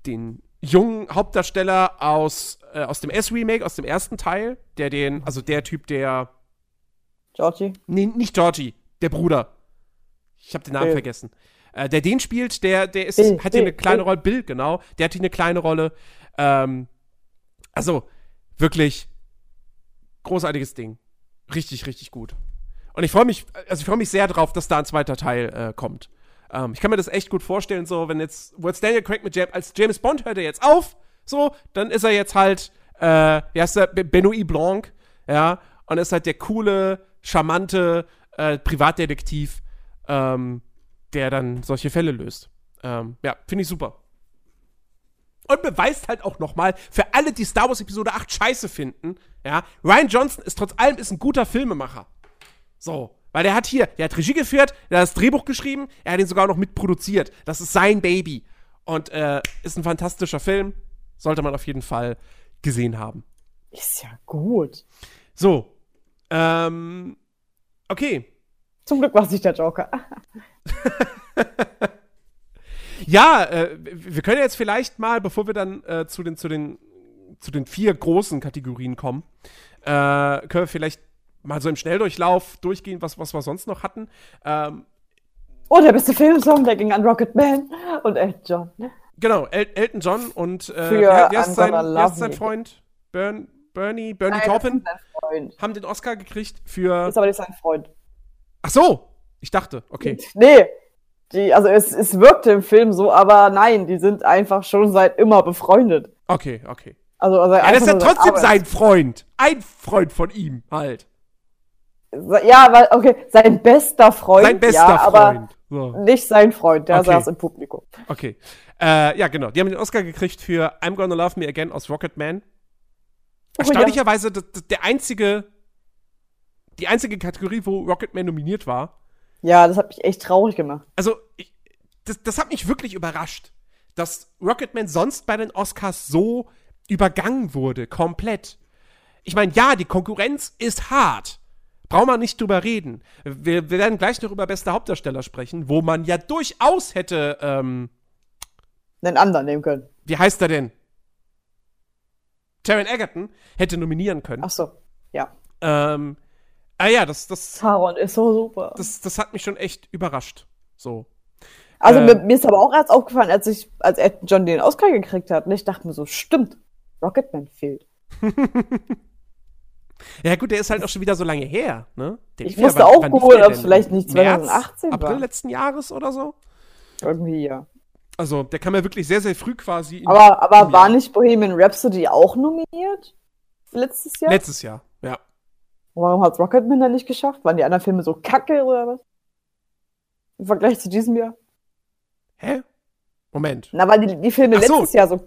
den jungen Hauptdarsteller aus, äh, aus dem S-Remake, aus dem ersten Teil, der den, also der Typ, der. Georgie? Nee, nicht Georgie, der Bruder. Ich habe den Namen Bill. vergessen. Äh, der den spielt, der, der ist, Bill, hat hier eine kleine Bill. Rolle, Bill, genau. Der hat hier eine kleine Rolle. Ähm, also, wirklich großartiges Ding. Richtig, richtig gut. Und ich freue mich, also ich freue mich sehr drauf, dass da ein zweiter Teil äh, kommt. Ähm, ich kann mir das echt gut vorstellen, so, wenn jetzt, wo jetzt Daniel Craig mit James, als James Bond hört er jetzt auf, so, dann ist er jetzt halt, äh, wie heißt der, Benoit Blanc, ja, und ist halt der coole, charmante äh, Privatdetektiv, ähm, der dann solche Fälle löst. Ähm, ja, finde ich super. Und beweist halt auch nochmal, für alle, die Star Wars Episode 8 scheiße finden, ja, Ryan Johnson ist trotz allem ist ein guter Filmemacher. So. Weil der hat hier, der hat Regie geführt, der hat das Drehbuch geschrieben, er hat ihn sogar noch mitproduziert. Das ist sein Baby. Und äh, ist ein fantastischer Film. Sollte man auf jeden Fall gesehen haben. Ist ja gut. So. Ähm. Okay. Zum Glück war es nicht der Joker. ja, äh, wir können jetzt vielleicht mal, bevor wir dann äh, zu, den, zu, den, zu den vier großen Kategorien kommen, äh, können wir vielleicht mal so im Schnelldurchlauf durchgehen, was, was wir sonst noch hatten. Ähm, oh, der beste Filmsong, der ging an Rocket Man und Elton John. Genau, El Elton John und äh, wer, wer, ist sein, wer, ist sein, Freund? Bern, Bernie, Bernie Nein, Taupin? Haben den Oscar gekriegt für. Ist aber nicht sein Freund. Ach so! Ich dachte, okay. Nee. Die, also es, es wirkte im Film so, aber nein, die sind einfach schon seit immer befreundet. Okay, okay. Also, also Ja, das ist ja trotzdem sein Freund. Ein Freund von ihm halt. Ja, weil, okay, sein bester Freund. Sein bester ja, aber Freund. So. nicht sein Freund, der Okay. saß im Publikum. Okay. Äh, ja, genau. Die haben den Oscar gekriegt für I'm Gonna Love Me Again aus Rocket Man. Oh, Erstaunlicherweise das, das, der einzige, die einzige Kategorie, wo Rocket Man nominiert war. Ja, das hat mich echt traurig gemacht. Also, ich, das, das hat mich wirklich überrascht, dass Rocketman sonst bei den Oscars so übergangen wurde, komplett. Ich meine, ja, die Konkurrenz ist hart. Brauchen wir nicht drüber reden. Wir, wir werden gleich noch über beste Hauptdarsteller sprechen, wo man ja durchaus hätte, ähm, einen anderen nehmen können. wie heißt er denn? Taron Egerton hätte nominieren können. Ach so, ja. Ähm, ah ja, das, das, Taron ist so super. das, das hat mich schon echt überrascht. So. also äh, mir, ist aber auch erst aufgefallen, als ich, als Elton John den Oscar gekriegt hat. Und ich dachte mir so, stimmt, Rocketman fehlt. Ja, gut, der ist halt auch schon wieder so lange her, ne? Der Ich wann- auch googeln, ob es vielleicht nicht März, 2018 war. April letzten Jahres oder so? Irgendwie, ja. Also, der kam ja wirklich sehr, sehr früh quasi. in- Aber, aber war nicht Bohemian Rhapsody auch nominiert? Letztes Jahr? Letztes Jahr, ja. Warum hat Rocketman dann nicht geschafft? Waren die anderen Filme so kacke oder was? Im Vergleich zu diesem Jahr? Hä? Moment. Na, weil die, die Filme Ach so. letztes Jahr so,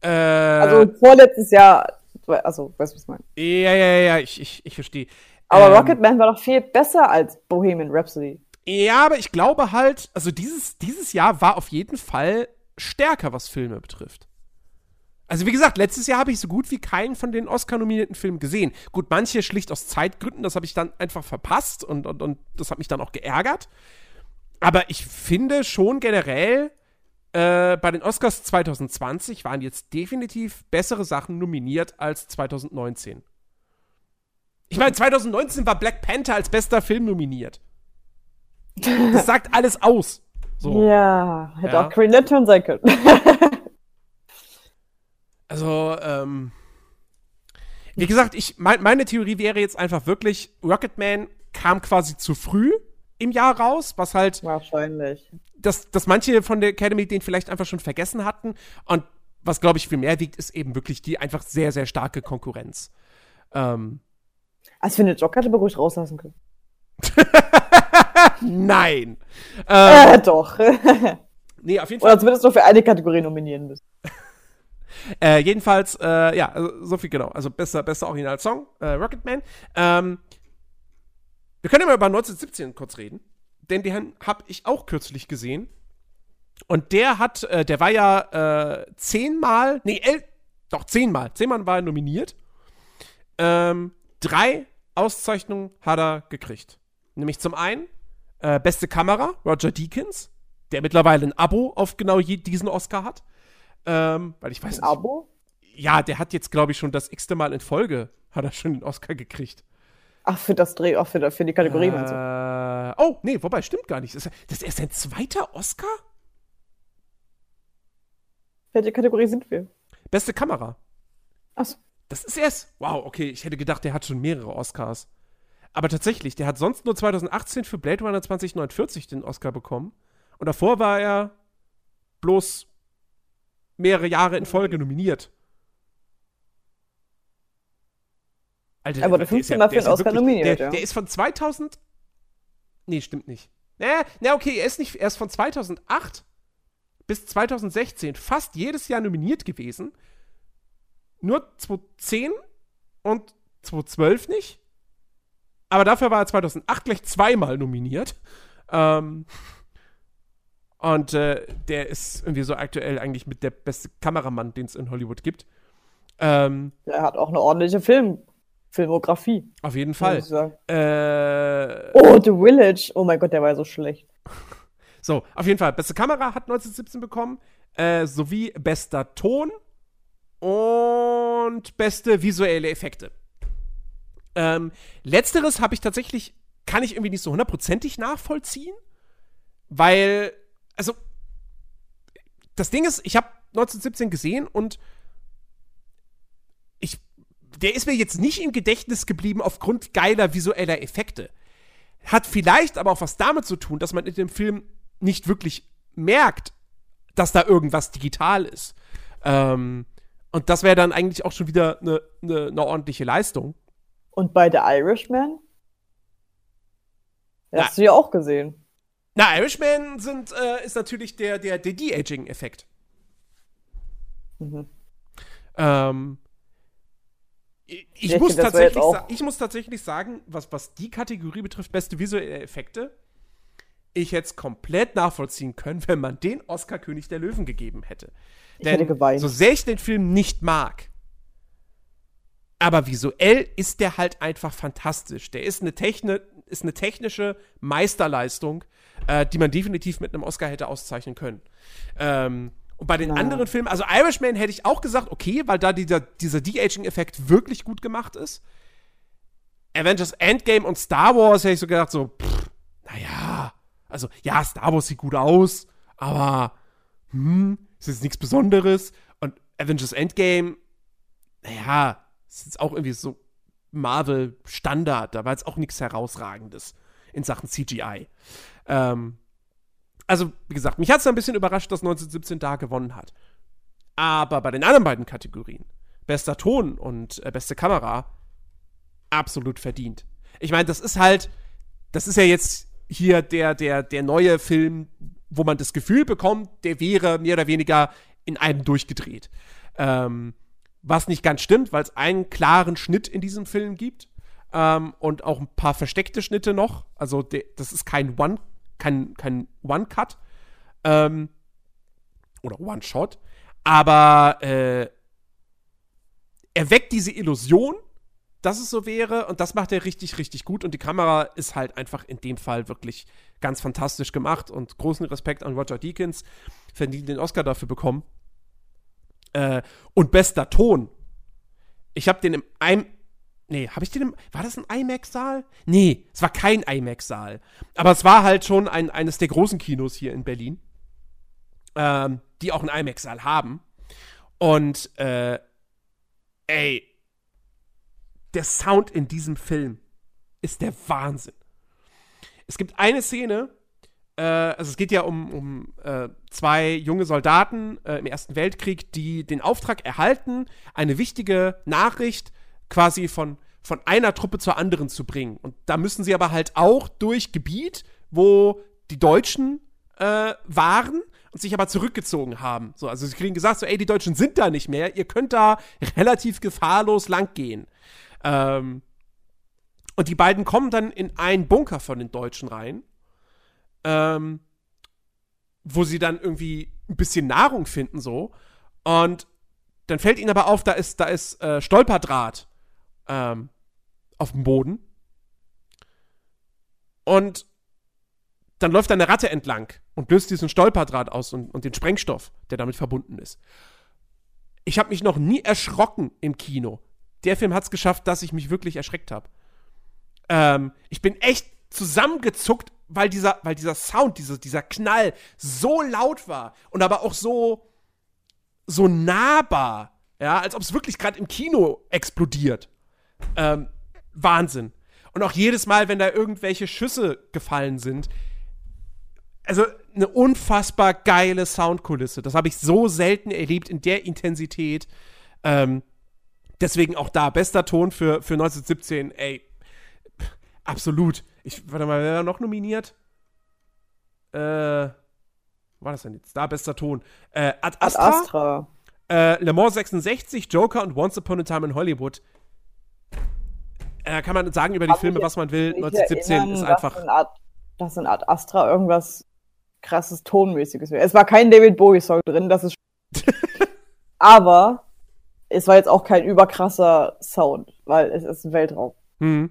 Äh, also vorletztes Jahr, also, weißt du, was ich meine? ja, ja, ja, ich, ich, ich verstehe. Aber ähm, Rocketman war doch viel besser als Bohemian Rhapsody. Ja, aber ich glaube halt, also dieses, dieses Jahr war auf jeden Fall stärker, was Filme betrifft. Also wie gesagt, letztes Jahr habe ich so gut wie keinen von den Oscar-nominierten Filmen gesehen. Gut, manche schlicht aus Zeitgründen, das habe ich dann einfach verpasst und, und, und das hat mich dann auch geärgert. Aber ich finde schon generell, äh, bei den Oscars 2020 waren jetzt definitiv bessere Sachen nominiert als 2019. Ich meine, 2019 war Black Panther als bester Film nominiert. Das sagt alles aus. So. Ja, hätte Ja. auch Green Lantern sein können. Also, ähm, wie gesagt, ich, mein, meine Theorie wäre jetzt einfach wirklich, Rocketman kam quasi zu früh im Jahr raus, was halt, Wahrscheinlich. dass, dass manche von der Academy den vielleicht einfach schon vergessen hatten. Und was, glaube ich, viel mehr wiegt, ist eben wirklich die einfach sehr, sehr starke Konkurrenz. Ähm, Also Joker hätte man ruhig rauslassen können. nein. Ähm, Äh, doch. nee, auf jeden Fall. Oder zumindest nur für eine Kategorie nominieren müssen. Äh, jedenfalls, äh, ja, also so viel genau. Also bester, bester Originalsong, äh, Rocketman. Ähm, wir können ja mal über 1917 kurz reden, denn den habe ich auch kürzlich gesehen. Und der hat, äh, der war ja äh, zehnmal, nee, el doch zehnmal, zehnmal war er nominiert. Ähm, drei Auszeichnungen hat er gekriegt. Nämlich zum einen äh, beste Kamera, Roger Deakins, der mittlerweile ein Abo auf genau diesen Oscar hat. Ähm, weil ich weiß Ein nicht. Abo? Ja, der hat jetzt, glaube ich, schon das x-te Mal in Folge hat er schon den Oscar gekriegt. Ach, für das Dreh, auch für, für die Kategorie? Äh, oh, nee, wobei, stimmt gar nicht. Das ist, das ist erst sein zweiter Oscar? Welche Kategorie sind wir? Beste Kamera. Achso. Das ist erst. Wow, okay, ich hätte gedacht, der hat schon mehrere Oscars. Aber tatsächlich, der hat sonst nur 2018 für Blade Runner 2049 den Oscar bekommen. Und davor war er bloß mehrere Jahre in Folge nominiert. Alter, Aber der ist 15 Mal für der den Oscar wirklich- nominiert, der, ja. Der ist von 2000. Nee, stimmt nicht. Na, na, okay, er ist nicht. Er ist von 2008 bis 2016 fast jedes Jahr nominiert gewesen. Nur 2010 und 2012 nicht. Aber dafür war er 2008 gleich zweimal nominiert. Ähm, und äh, der ist irgendwie so aktuell eigentlich mit der beste Kameramann, den es in Hollywood gibt. Ähm, Er hat auch eine ordentliche Film Filmografie, auf jeden Fall. Äh, Oh, The Village. Oh mein Gott, der war ja so schlecht. So, auf jeden Fall. Beste Kamera hat 1917 bekommen. Äh, sowie bester Ton und beste visuelle Effekte. Ähm, letzteres habe ich tatsächlich, kann ich irgendwie nicht so hundertprozentig nachvollziehen, weil, also, das Ding ist, ich habe 1917 gesehen und ich der ist mir jetzt nicht im Gedächtnis geblieben aufgrund geiler visueller Effekte. Hat vielleicht aber auch was damit zu tun, dass man in dem Film nicht wirklich merkt, dass da irgendwas digital ist. Ähm, und das wäre dann eigentlich auch schon wieder eine ne, ne ordentliche Leistung. Und bei The Irishman? Na. Hast du ja auch gesehen. Na, Irishman sind, äh, ist natürlich der, der, der De-Aging-Effekt. Mhm. Ähm, ich, muss tatsächlich ich muss tatsächlich sagen, was, was die Kategorie betrifft, beste visuelle Effekte, ich hätte es komplett nachvollziehen können, wenn man den Oscar König der Löwen gegeben hätte. Ich hätte geweint. so sehr ich den Film nicht mag, aber visuell ist der halt einfach fantastisch. Der ist eine, Techni ist eine technische Meisterleistung, äh, die man definitiv mit einem Oscar hätte auszeichnen können. Ähm, und bei den Na. anderen Filmen, also Irishman hätte ich auch gesagt, okay, weil da dieser, dieser De-Aging-Effekt wirklich gut gemacht ist. Avengers Endgame und Star Wars hätte ich so gedacht, so, pff, naja, also ja, Star Wars sieht gut aus, aber hm, ist jetzt nichts Besonderes. Und Avengers Endgame, naja, ist jetzt auch irgendwie so Marvel-Standard. Da war jetzt auch nichts Herausragendes in Sachen CGI. Ähm, also, wie gesagt, mich hat es ein bisschen überrascht, dass 1917 da gewonnen hat. Aber bei den anderen beiden Kategorien, bester Ton und äh, beste Kamera, absolut verdient. Ich meine, das ist halt, das ist ja jetzt hier der, der, der neue Film, wo man das Gefühl bekommt, der wäre mehr oder weniger in einem durchgedreht. Ähm, was nicht ganz stimmt, weil es einen klaren Schnitt in diesem Film gibt ähm, und auch ein paar versteckte Schnitte noch. Also das ist kein One, kein, kein One-Cut ähm, oder One-Shot, aber äh, er weckt diese Illusion, dass es so wäre und das macht er richtig, richtig gut und die Kamera ist halt einfach in dem Fall wirklich ganz fantastisch gemacht und großen Respekt an Roger Deakins, verdient den Oscar dafür bekommen. Äh, und bester Ton. Ich habe den im Nee, habe ich den im war das ein IMAX-Saal? Nee, es war kein IMAX-Saal. Aber es war halt schon ein, eines der großen Kinos hier in Berlin, ähm, die auch einen IMAX-Saal haben. Und äh, ey, der Sound in diesem Film ist der Wahnsinn. Es gibt eine Szene, äh, also es geht ja um, um äh, zwei junge Soldaten äh, im Ersten Weltkrieg, die den Auftrag erhalten, eine wichtige Nachricht quasi von, von einer Truppe zur anderen zu bringen. Und da müssen sie aber halt auch durch Gebiet, wo die Deutschen äh, waren und sich aber zurückgezogen haben. So, also sie kriegen gesagt, so, ey, die Deutschen sind da nicht mehr, ihr könnt da relativ gefahrlos lang gehen. Ähm, und die beiden kommen dann in einen Bunker von den Deutschen rein, ähm, wo sie dann irgendwie ein bisschen Nahrung finden, so. Und dann fällt ihnen aber auf, da ist, da ist äh, Stolperdraht ähm, auf dem Boden. Und dann läuft eine Ratte entlang und löst diesen Stolperdraht aus und, und den Sprengstoff, der damit verbunden ist. Ich habe mich noch nie erschrocken im Kino. Der Film hat es geschafft, dass ich mich wirklich erschreckt habe. Ähm, ich bin echt zusammengezuckt, weil dieser, weil dieser Sound, dieser, dieser Knall so laut war und aber auch so, so nahbar. Ja, als ob es wirklich gerade im Kino explodiert. Ähm, Wahnsinn. Und auch jedes Mal, wenn da irgendwelche Schüsse gefallen sind, also eine unfassbar geile Soundkulisse. Das habe ich so selten erlebt in der Intensität. Ähm, deswegen auch da, bester Ton für, für 1917, ey, absolut. Ich, warte mal, wer war noch nominiert? Äh, war das denn jetzt? Da, bester Ton. Äh, Ad Ad Astra, Astra. Äh, Le Mans 66, Joker und Once Upon a Time in Hollywood. Äh, kann man sagen über die Kann Filme, mich was man will. Mich 1917 erinnern, ist dass einfach. in Ad, dass in Ad Astra irgendwas krasses Tonmäßiges wäre. Es war kein David Bowie-Song drin, das ist. Aber es war jetzt auch kein überkrasser Sound, weil es ist ein Weltraum. Hm.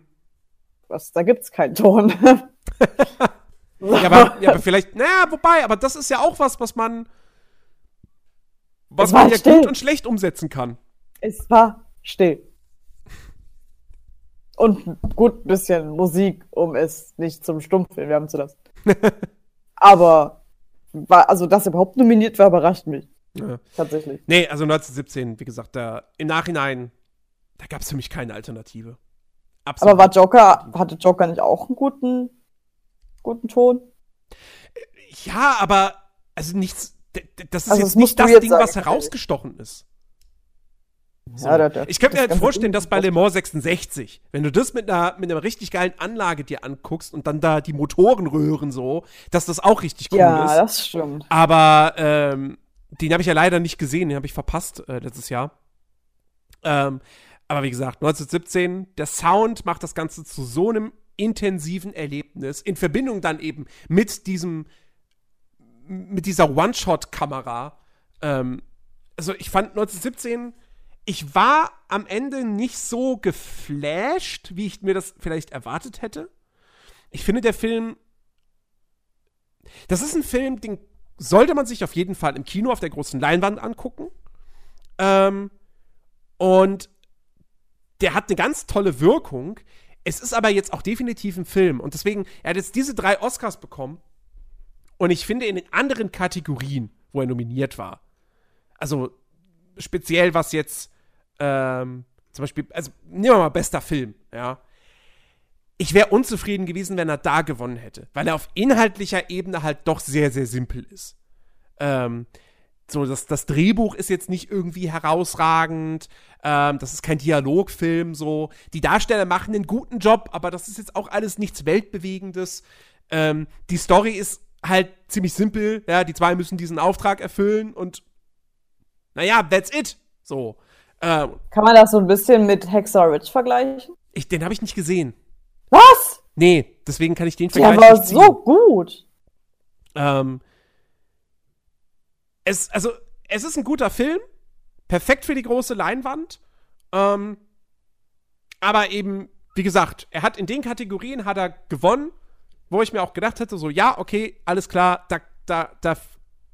Was, da gibt's keinen Ton. Ja, aber, ja, aber vielleicht, naja, wobei, aber das ist ja auch was, was man, was man ja still. gut und schlecht umsetzen kann. es war still. Und gut ein bisschen Musik, um es nicht zum Stummfilm werden zu lassen. Aber war, also, dass er überhaupt nominiert war, überrascht mich. Ja. Tatsächlich. Nee, also 1917, wie gesagt, da im Nachhinein Da gab es für mich keine Alternative. Absolut. Aber war Joker, hatte Joker nicht auch einen guten, guten Ton? Ja, aber also nichts. Das ist Also jetzt nicht das Ding, sagen, was herausgestochen ist. So. Ja, der- der- ich könnte mir halt vorstellen, dass bei Le Mans 66, wenn du das mit einer, mit einer richtig geilen Anlage dir anguckst und dann da die Motoren rühren so, dass das auch richtig cool Ja, ist. das stimmt. Aber ähm, den habe ich ja leider nicht gesehen, den habe ich verpasst äh, letztes Jahr. Ähm, aber wie gesagt, 1917, der Sound macht das Ganze zu so einem intensiven Erlebnis, in Verbindung dann eben mit diesem, mit dieser One-Shot-Kamera. Ähm, also ich fand 1917, ich war am Ende nicht so geflasht, wie ich mir das vielleicht erwartet hätte. Ich finde, der Film das ist ein Film, den sollte man sich auf jeden Fall im Kino auf der großen Leinwand angucken. Ähm, und der hat eine ganz tolle Wirkung. Es ist aber jetzt auch definitiv ein Film. Und deswegen, er hat jetzt diese drei Oscars bekommen. Und ich finde in den anderen Kategorien, wo er nominiert war, also speziell was jetzt ähm, zum Beispiel, also nehmen wir mal bester Film, ja. Ich wäre unzufrieden gewesen, wenn er da gewonnen hätte, weil er auf inhaltlicher Ebene halt doch sehr, sehr simpel ist. Ähm, so, das, das Drehbuch ist jetzt nicht irgendwie herausragend, ähm, das ist kein Dialogfilm, so. Die Darsteller machen einen guten Job, aber das ist jetzt auch alles nichts Weltbewegendes. Ähm, die Story ist halt ziemlich simpel, ja, die zwei müssen diesen Auftrag erfüllen und naja, that's it. So. Ähm, Kann man das so ein bisschen mit Hexer Rich vergleichen? ich, den habe ich nicht gesehen. Was? Nee, deswegen kann ich den Der Vergleich war so gut. Ähm, es, also, es ist ein guter Film. Perfekt für die große Leinwand. Ähm, aber eben, wie gesagt, er hat in den Kategorien hat er gewonnen, wo ich mir auch gedacht hätte, so, ja, okay, alles klar, da, da, da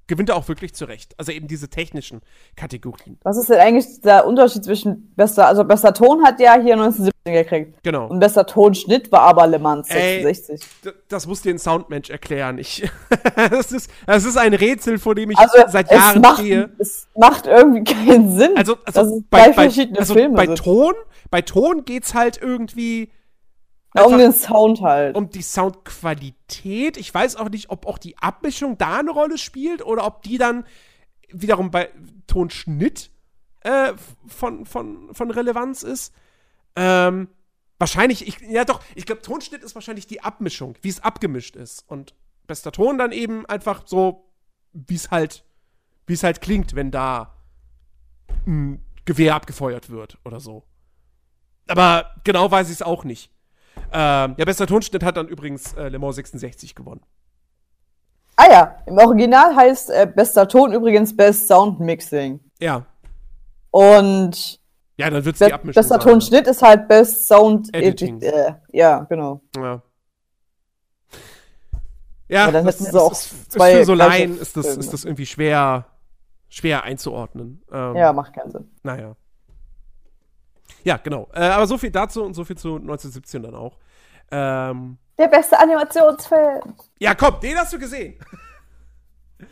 gewinnt er auch wirklich zurecht. Also eben diese technischen Kategorien. Was ist denn eigentlich der Unterschied zwischen bester, also bester Ton hat ja hier 1917 gekriegt. Genau. Und bester Tonschnitt war aber Le Mans Ey. 66. D- Das muss dir ein Soundmensch erklären. Ich, das, ist, das ist ein Rätsel, vor dem ich Also seit Jahren macht, stehe. es macht irgendwie keinen Sinn. Also, also es bei, bei, verschiedene also Filme bei. Ton, bei Ton geht's halt irgendwie Ja, um den Sound halt. um die Soundqualität. Ich weiß auch nicht, ob auch die Abmischung da eine Rolle spielt oder ob die dann wiederum bei Tonschnitt äh, von, von, von Relevanz ist. Ähm, wahrscheinlich, ich, ja doch, ich glaube, Tonschnitt ist wahrscheinlich die Abmischung, wie es abgemischt ist. Und bester Ton dann eben einfach so, wie es halt, wie es halt klingt, wenn da ein Gewehr abgefeuert wird oder so. Aber genau weiß ich es auch nicht. Ähm, ja, bester Tonschnitt hat dann übrigens äh, Le Mans 66 gewonnen. Ah ja, im Original heißt äh, bester Ton übrigens Best Sound Mixing. Ja. Und Ja, dann wird's be die Abmischung bester sein. Tonschnitt ist halt Best Sound Editing. Edit. Äh, ja, genau. Ja. Ja, Ja, dann das, hätten sie auch ist, zwei für so Laien ist das, Filme. ist das irgendwie schwer, schwer einzuordnen. Ähm, Ja, macht keinen Sinn. Naja. Ja, genau. Äh, aber so viel dazu und so viel zu 1917 dann auch. Ähm, Der beste Animationsfilm. ja, komm, den hast du gesehen.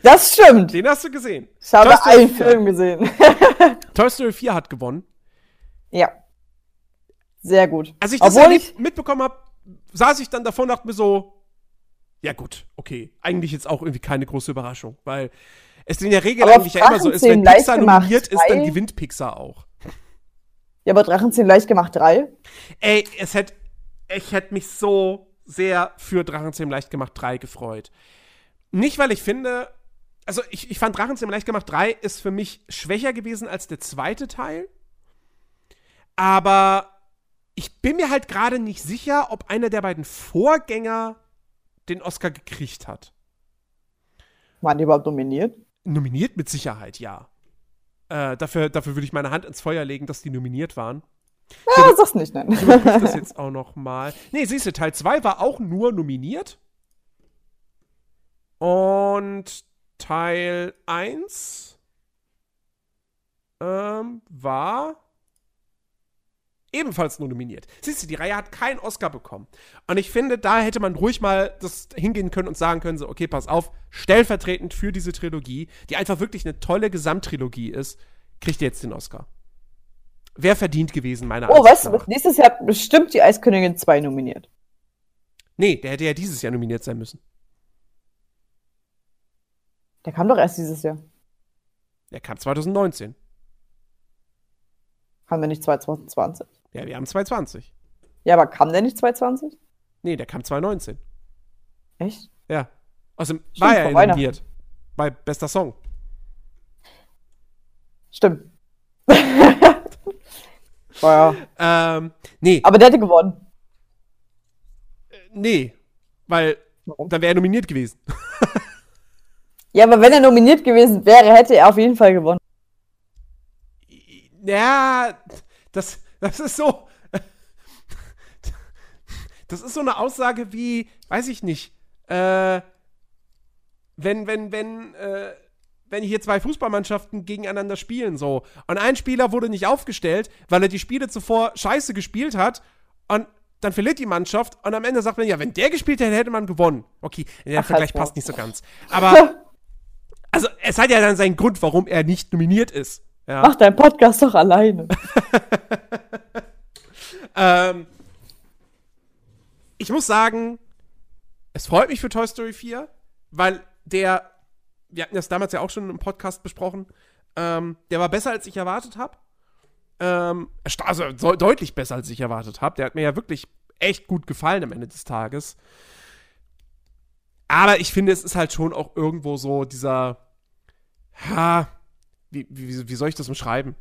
Das stimmt. Den hast du gesehen. Ich habe einen 4. Film gesehen. Toy Story 4 hat gewonnen. ja. Sehr gut. Als ich das Obwohl ich, mitbekommen habe, saß ich dann davor und dachte mir so, ja gut, okay, eigentlich jetzt auch irgendwie keine große Überraschung, weil es in der Regel Aber eigentlich ja immer so ist, wenn Pixar gemacht nominiert ist, dann gewinnt Pixar auch. Ja, aber Drachenzähmen leicht gemacht 3. Ey, es hätte, ich hätte mich so sehr für Drachenzähmen leicht gemacht 3 gefreut. Nicht, weil ich finde, also ich, ich fand Drachenzähmen leicht gemacht 3 ist für mich schwächer gewesen als der zweite Teil. Aber ich bin mir halt gerade nicht sicher, ob einer der beiden Vorgänger den Oscar gekriegt hat. Waren die überhaupt nominiert? Nominiert mit Sicherheit, ja. Äh, dafür, dafür würde ich meine Hand ins Feuer legen, dass die nominiert waren. Ja, sag's nicht, nein. Ich das jetzt auch noch mal. Nee, siehst du, Teil 2 war auch nur nominiert. Und Teil 1 ähm, war ebenfalls nur nominiert. Siehst du, die Reihe hat keinen Oscar bekommen. Und ich finde, da hätte man ruhig mal das hingehen können und sagen können, so, okay, pass auf, stellvertretend für diese Trilogie, die einfach wirklich eine tolle Gesamttrilogie ist, kriegt ihr jetzt den Oscar. Wäre verdient gewesen, meiner Oh, weißt Ansicht du, nächstes Jahr hat bestimmt die Eiskönigin 2 nominiert. Nee, der hätte ja dieses Jahr nominiert sein müssen. Der kam doch erst dieses Jahr. Der kam 2019. Haben wir nicht 2020? Ja, wir haben 2020. Ja, aber kam der nicht 2020? Nee, der kam 2019. Echt? Ja. Außerdem Stimmt, war er nominiert. Bei bester Song. Stimmt. Boah, ja. Ähm, nee, Aber der hätte gewonnen. nee. Weil Warum? dann wäre er nominiert gewesen. Ja, aber wenn er nominiert gewesen wäre, hätte er auf jeden Fall gewonnen. Ja, das, das ist so. Das ist so eine Aussage wie, weiß ich nicht, äh, wenn, wenn, wenn, äh, wenn hier zwei Fußballmannschaften gegeneinander spielen, so. Und ein Spieler wurde nicht aufgestellt, weil er die Spiele zuvor scheiße gespielt hat und dann verliert die Mannschaft und am Ende sagt man, ja, wenn der gespielt hätte, hätte man gewonnen. Okay, der Ach, Vergleich Maul. passt nicht so ganz. Aber, also, es hat ja dann seinen Grund, warum er nicht nominiert ist. Ja. Mach deinen Podcast doch alleine. Ähm, ich muss sagen, es freut mich für Toy Story 4, weil der, wir hatten das damals ja auch schon im Podcast besprochen, ähm, der war besser, als ich erwartet habe. Ähm, also so, deutlich besser, als ich erwartet habe. Der hat mir ja wirklich echt gut gefallen am Ende des Tages. Aber ich finde, es ist halt schon auch irgendwo so dieser, ha, wie, wie, wie soll ich das umschreiben?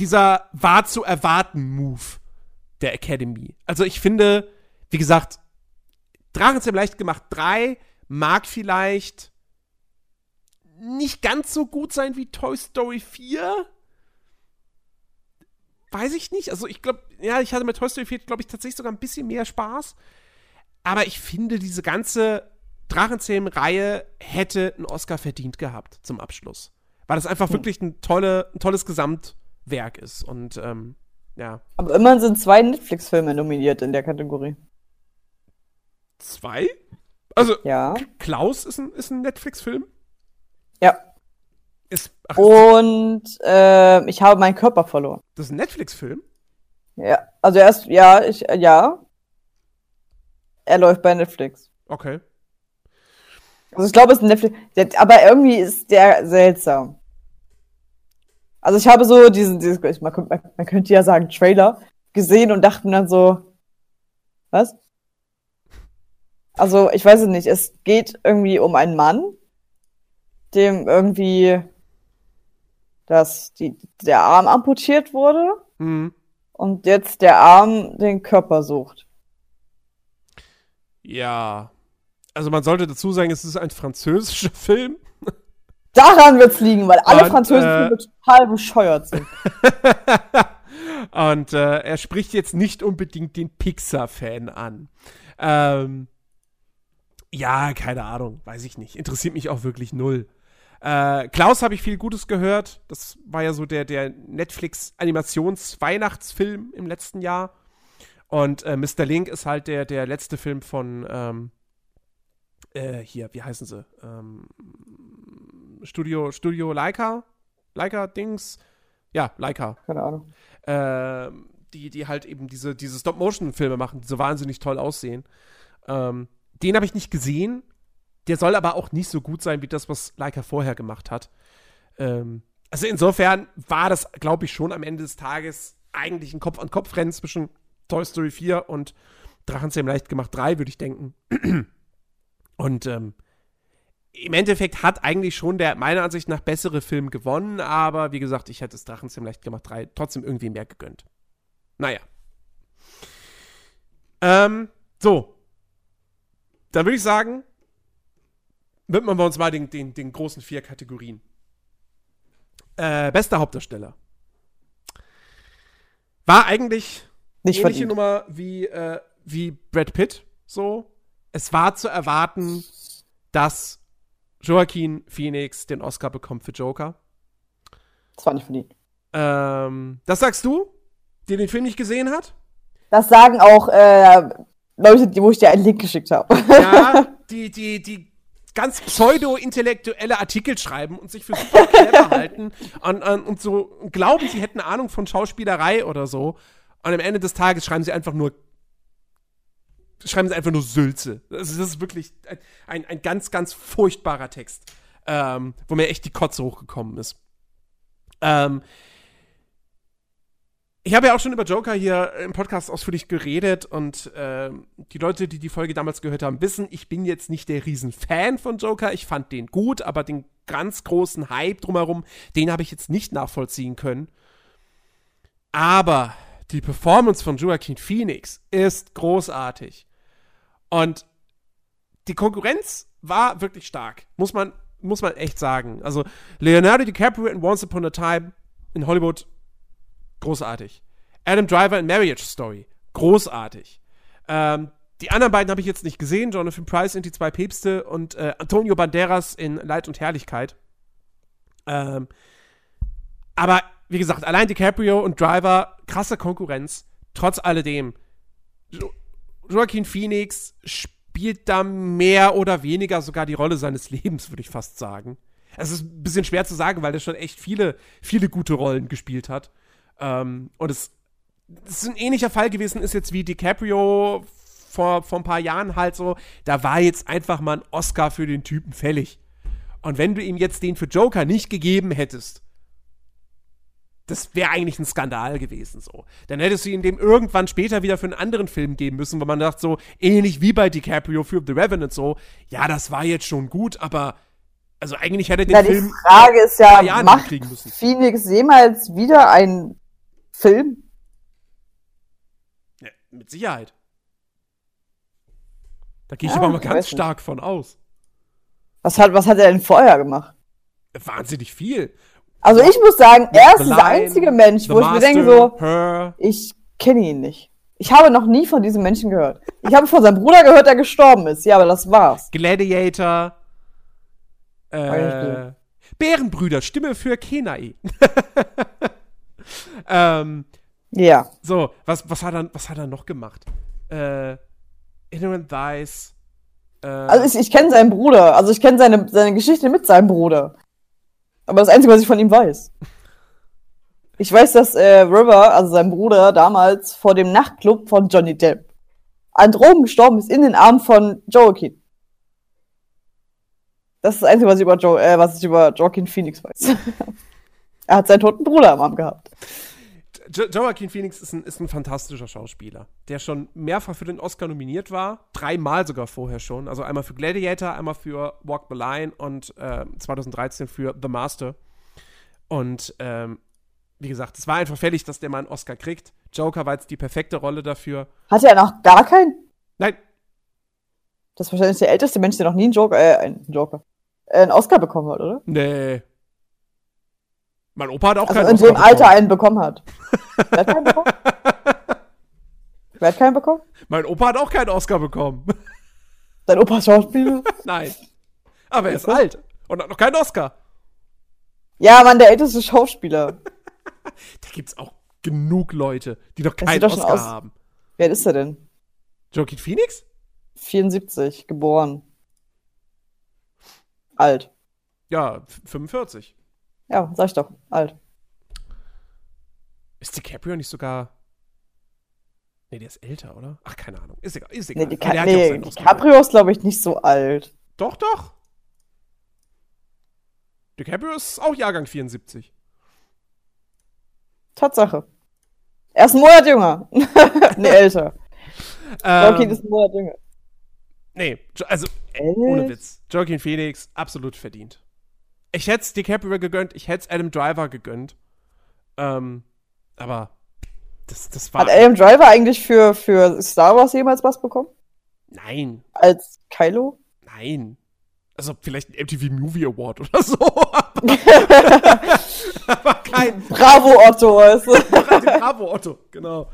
dieser war zu erwarten Move der Academy. Also ich finde, wie gesagt, Drachenzähm leicht gemacht 3 mag vielleicht nicht ganz so gut sein wie Toy Story 4. Weiß ich nicht. Also ich glaube, ja, ich hatte mit Toy Story 4, glaube ich, tatsächlich sogar ein bisschen mehr Spaß. Aber ich finde, diese ganze Drachenzähmen-Reihe hätte einen Oscar verdient gehabt zum Abschluss. Weil das einfach wirklich ein, tolle, ein tolles Gesamtwerk ist. Und ähm, ja. Aber immerhin sind zwei Netflix-Filme nominiert in der Kategorie. Zwei? Also, Ja. Klaus ist ein, ist ein Netflix-Film? Ja. Ist, ach, Und äh, ich habe meinen Körper verloren. das ist ein Netflix-Film? Ja. Also erst, ja, ich, ja. Er läuft bei Netflix. Okay. Also ich glaube, es ist ein Netflix. Aber irgendwie ist der seltsam. Also ich habe so diesen, diesen man, könnte- man, man könnte ja sagen, Trailer gesehen und dachte mir dann so, was? Also ich weiß es nicht. Es geht irgendwie um einen Mann, dem irgendwie das, die, der Arm amputiert wurde Hm. und jetzt der Arm den Körper sucht. Ja. Also, man sollte dazu sagen, es ist ein französischer Film. Daran wird's liegen, weil alle Und, französischen äh, Filme total bescheuert sind. Und äh, er spricht jetzt nicht unbedingt den Pixar-Fan an. Ähm, ja, keine Ahnung, weiß ich nicht. Interessiert mich auch wirklich null. Äh, Klaus habe ich viel Gutes gehört. Das war ja so der, der Netflix-Animations-Weihnachtsfilm im letzten Jahr. Und äh, Mr. Link ist halt der, der letzte Film von ähm, äh, hier, wie heißen sie? Ähm, Studio, Studio Leica? Leica-Dings? Ja, Leica Keine Ahnung. ähm, die, die halt eben diese, diese Stop-Motion-Filme machen, die so wahnsinnig toll aussehen. Ähm, den habe ich nicht gesehen. Der soll aber auch nicht so gut sein wie das, was Leica vorher gemacht hat. Ähm, also insofern war das, glaube ich, schon am Ende des Tages eigentlich ein Kopf-an-Kopf-Rennen zwischen Toy Story 4 und Drachenzähm leicht gemacht 3, würde ich denken. Und ähm, im Endeffekt hat eigentlich schon der meiner Ansicht nach bessere Film gewonnen, aber wie gesagt, ich hätte es Drachenzähm leicht gemacht 3 trotzdem irgendwie mehr gegönnt. Naja. Ähm, so. Dann würde ich sagen, widmen wir uns mal den, den, den großen vier Kategorien. Äh, bester Hauptdarsteller. War eigentlich Nicht ähnliche verdient. Nummer wie, äh, wie Brad Pitt. So. Es war zu erwarten, dass Joaquin Phoenix den Oscar bekommt für Joker. Das war nicht verdient. Ähm, das sagst du, der den Film nicht gesehen hat? Das sagen auch äh, Leute, die, wo ich dir einen Link geschickt habe. Ja, die, die, die ganz pseudo-intellektuelle Artikel schreiben und sich für super clever halten und, und, und so glauben, sie hätten Ahnung von Schauspielerei oder so. Und am Ende des Tages schreiben sie einfach nur schreiben sie einfach nur Sülze. Das ist, wirklich ein, ein, ein, ganz, ganz furchtbarer Text, ähm, wo mir echt die Kotze hochgekommen ist. Ähm, ich habe ja auch schon über Joker hier im Podcast ausführlich geredet und äh, die Leute, die die Folge damals gehört haben, wissen, ich bin jetzt nicht der Riesenfan von Joker. Ich fand den gut, aber den ganz großen Hype drumherum, den habe ich jetzt nicht nachvollziehen können. Aber die Performance von Joaquin Phoenix ist großartig. Und die Konkurrenz war wirklich stark, muss man, muss man echt sagen. Also Leonardo DiCaprio in Once Upon a Time in Hollywood großartig. Adam Driver in Marriage Story, großartig. Ähm, die anderen beiden habe ich jetzt nicht gesehen. Jonathan Price in Die zwei Päpste und äh, Antonio Banderas in Leid und Herrlichkeit. Ähm, aber wie gesagt, allein DiCaprio und Driver, krasse Konkurrenz. Trotz alledem, Joaquin Phoenix spielt da mehr oder weniger sogar die Rolle seines Lebens, würde ich fast sagen. Es ist ein bisschen schwer zu sagen, weil er schon echt viele, viele gute Rollen gespielt hat. Ähm, und es, es ist ein ähnlicher Fall gewesen, ist jetzt wie DiCaprio vor, vor ein paar Jahren halt so. Da war jetzt einfach mal ein Oscar für den Typen fällig. Und wenn du ihm jetzt den für Joker nicht gegeben hättest, das wäre eigentlich ein Skandal gewesen so. Dann hättest du ihn dem irgendwann später wieder für einen anderen Film geben müssen, wo man dachte so, ähnlich wie bei DiCaprio für The Revenant so, ja, das war jetzt schon gut, aber also eigentlich hätte der den ja, Film die Frage ist ja, macht Phoenix jemals wieder einen Film? Ja, mit Sicherheit. Da gehe ich ja, aber mal ganz stark nicht. von aus. Was hat, was hat er denn vorher gemacht? Wahnsinnig viel. Also ich muss sagen, er ist der einzige Mensch, wo ich mir denke so, her. ich kenne ihn nicht. Ich habe noch nie von diesem Menschen gehört. Ich habe von seinem Bruder gehört, der gestorben ist. Ja, aber das war's. Gladiator. Äh, Bärenbrüder, Stimme für Kenai. ähm, ja. So, was, was, hat er, was hat er noch gemacht? Äh, Ignorant Thighs. Äh, also ich, ich kenne seinen Bruder. Also ich kenne seine, seine Geschichte mit seinem Bruder. Aber das Einzige, was ich von ihm weiß. Ich weiß, dass äh, River, also sein Bruder, damals vor dem Nachtclub von Johnny Depp an Drogen gestorben ist in den Armen von Joaquin. Das ist das Einzige, was ich über, jo äh, was ich über Joaquin Phoenix weiß. er hat seinen toten Bruder am Arm gehabt. Jo Joaquin Phoenix ist ein, ist ein fantastischer Schauspieler, der schon mehrfach für den Oscar nominiert war, dreimal sogar vorher schon. Also einmal für Gladiator, einmal für Walk the Line und äh, 2013 für The Master. Und ähm, wie gesagt, es war einfach fällig, dass der mal einen Oscar kriegt. Joker war jetzt die perfekte Rolle dafür. Hatte er noch gar keinen? Nein. Das ist wahrscheinlich der älteste Mensch, der noch nie einen Joker, äh, einen Joker, äh, einen Oscar bekommen hat, oder? Nee, mein Opa hat auch also keinen in Oscar dem Alter einen bekommen hat. Wer hat keinen bekommen? Wer hat keinen bekommen? Mein Opa hat auch keinen Oscar bekommen. Dein Opa ist Schauspieler? Nein. Aber er ist alt und hat noch keinen Oscar. Ja, Mann, der älteste Schauspieler. da gibt's auch genug Leute, die noch keinen Oscar aus... haben. Wer ist er denn? Joaquin Phoenix? 74, geboren. Alt. Ja, 45. Ja, sag ich doch. Alt. Ist DiCaprio nicht sogar. Nee, der ist älter, oder? Ach, keine Ahnung. Ist egal. Ist egal. Nee, Dica nee DiCaprio ist, glaube ich, nicht so alt. Doch, doch. DiCaprio ist auch Jahrgang 74. Tatsache. Er ist ein Monat jünger. nee, älter. Ähm, Joaquin ist ein Monat jünger. Nee, also, Echt? ohne Witz. Joaquin Phoenix, absolut verdient. Ich hätte es DiCaprio gegönnt, ich hätte es Adam Driver gegönnt. Ähm, aber das, das war. Hat Adam Driver eigentlich für, für Star Wars jemals was bekommen? Nein. Als Kylo? Nein. Also vielleicht ein MTV Movie Award oder so. aber kein. Bravo Otto, weißt du? Bravo Otto, genau.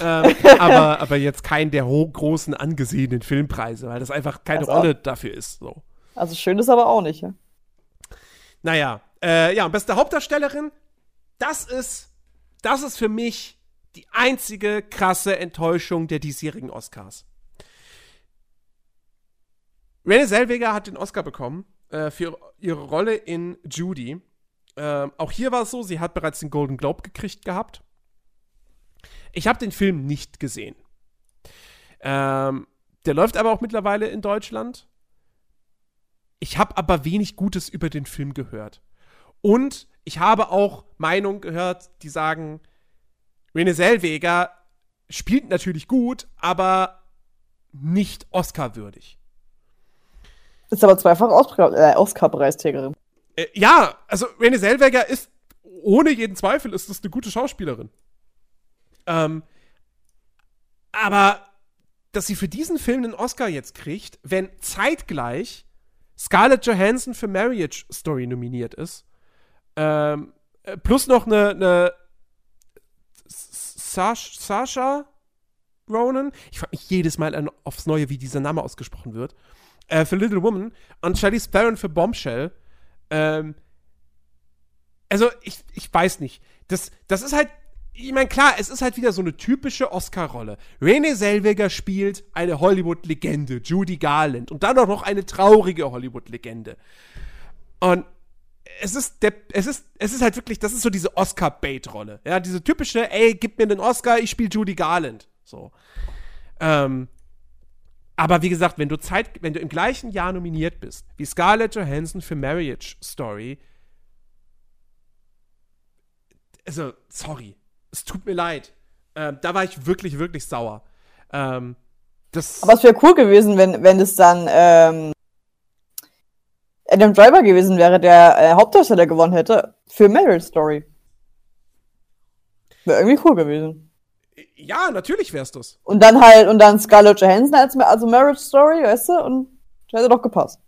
Ähm, aber, aber jetzt kein der großen angesehenen Filmpreise, weil das einfach keine also Rolle dafür ist. So. Also schön ist aber auch nicht, ja? Naja, äh, ja, und beste Hauptdarstellerin, das ist, das ist für mich die einzige krasse Enttäuschung der diesjährigen Oscars. Renée Zellweger hat den Oscar bekommen äh, für ihre Rolle in Judy. Ähm, auch hier war es so, sie hat bereits den Golden Globe gekriegt gehabt. Ich habe den Film nicht gesehen. Ähm, der läuft aber auch mittlerweile in Deutschland. Ich habe aber wenig Gutes über den Film gehört. Und ich habe auch Meinungen gehört, die sagen, Renée Zellweger spielt natürlich gut, aber nicht Oscar-würdig. Ist aber zweifach äh, Oscar-Preisträgerin. Äh, ja, also Renée Zellweger ist, ohne jeden Zweifel, ist das eine gute Schauspielerin. Ähm, aber dass sie für diesen Film einen Oscar jetzt kriegt, wenn zeitgleich Scarlett Johansson für Marriage Story nominiert ist, ähm, äh, plus noch eine, eine Sash, Sasha Ronan, ich frage mich jedes Mal an, aufs Neue, wie dieser Name ausgesprochen wird, äh, für Little Woman und Charlize Theron für Bombshell. Ähm, also, ich, ich weiß nicht. Das, das ist halt ich meine, klar, es ist halt wieder so eine typische Oscar-Rolle. Renée Zellweger spielt eine Hollywood-Legende, Judy Garland, und dann auch noch eine traurige Hollywood-Legende. Und es ist, der, es, ist, es ist halt wirklich, das ist so diese Oscar-Bait-Rolle. Ja, diese typische, ey, gib mir den Oscar, ich spiele Judy Garland. So. Ähm, aber wie gesagt, wenn du Zeit, wenn du im gleichen Jahr nominiert bist, wie Scarlett Johansson für Marriage Story, also, sorry, es tut mir leid. Ähm, da war ich wirklich, wirklich sauer. Ähm, das Aber es wäre cool gewesen, wenn, wenn es dann ähm, Adam Driver gewesen wäre, der äh, Hauptdarsteller gewonnen hätte für Marriage Story. Wäre irgendwie cool gewesen. Ja, natürlich wär's das. Und dann halt, und dann Scarlett Johansson als also Marriage Story, weißt du? Und hätte doch gepasst.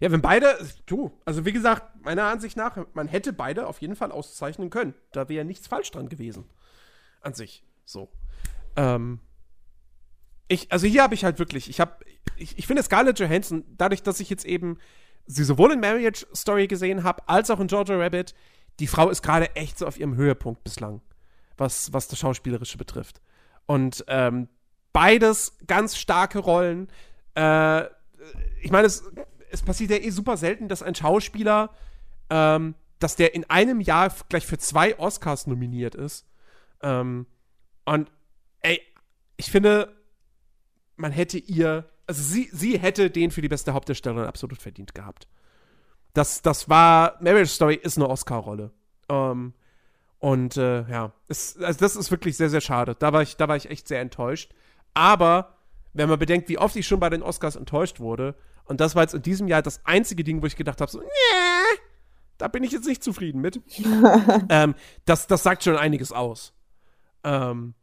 Ja, wenn beide, du, also wie gesagt, meiner Ansicht nach, man hätte beide auf jeden Fall auszeichnen können. Da wäre nichts falsch dran gewesen. An sich. So. Ähm. Ich, also hier habe ich halt wirklich, ich habe, ich, ich finde Scarlett Johansson, dadurch, dass ich jetzt eben sie sowohl in Marriage Story gesehen habe, als auch in Georgia Rabbit, die Frau ist gerade echt so auf ihrem Höhepunkt bislang, was, was das Schauspielerische betrifft. Und ähm, beides ganz starke Rollen. Äh, ich meine, es es passiert ja eh super selten, dass ein Schauspieler, ähm, dass der in einem Jahr gleich für zwei Oscars nominiert ist. Ähm, und ey, ich finde, man hätte ihr, also sie, sie hätte den für die beste Hauptdarstellerin absolut verdient gehabt. Das, das war, Marriage Story ist eine Oscar-Rolle. Ähm, und äh, ja, es, also das ist wirklich sehr, sehr schade. Da war, ich, da war ich echt sehr enttäuscht. Aber wenn man bedenkt, wie oft ich schon bei den Oscars enttäuscht wurde, und das war jetzt in diesem Jahr das einzige Ding, wo ich gedacht habe, so, nee, da bin ich jetzt nicht zufrieden mit. ähm, das, das sagt schon einiges aus. Ähm,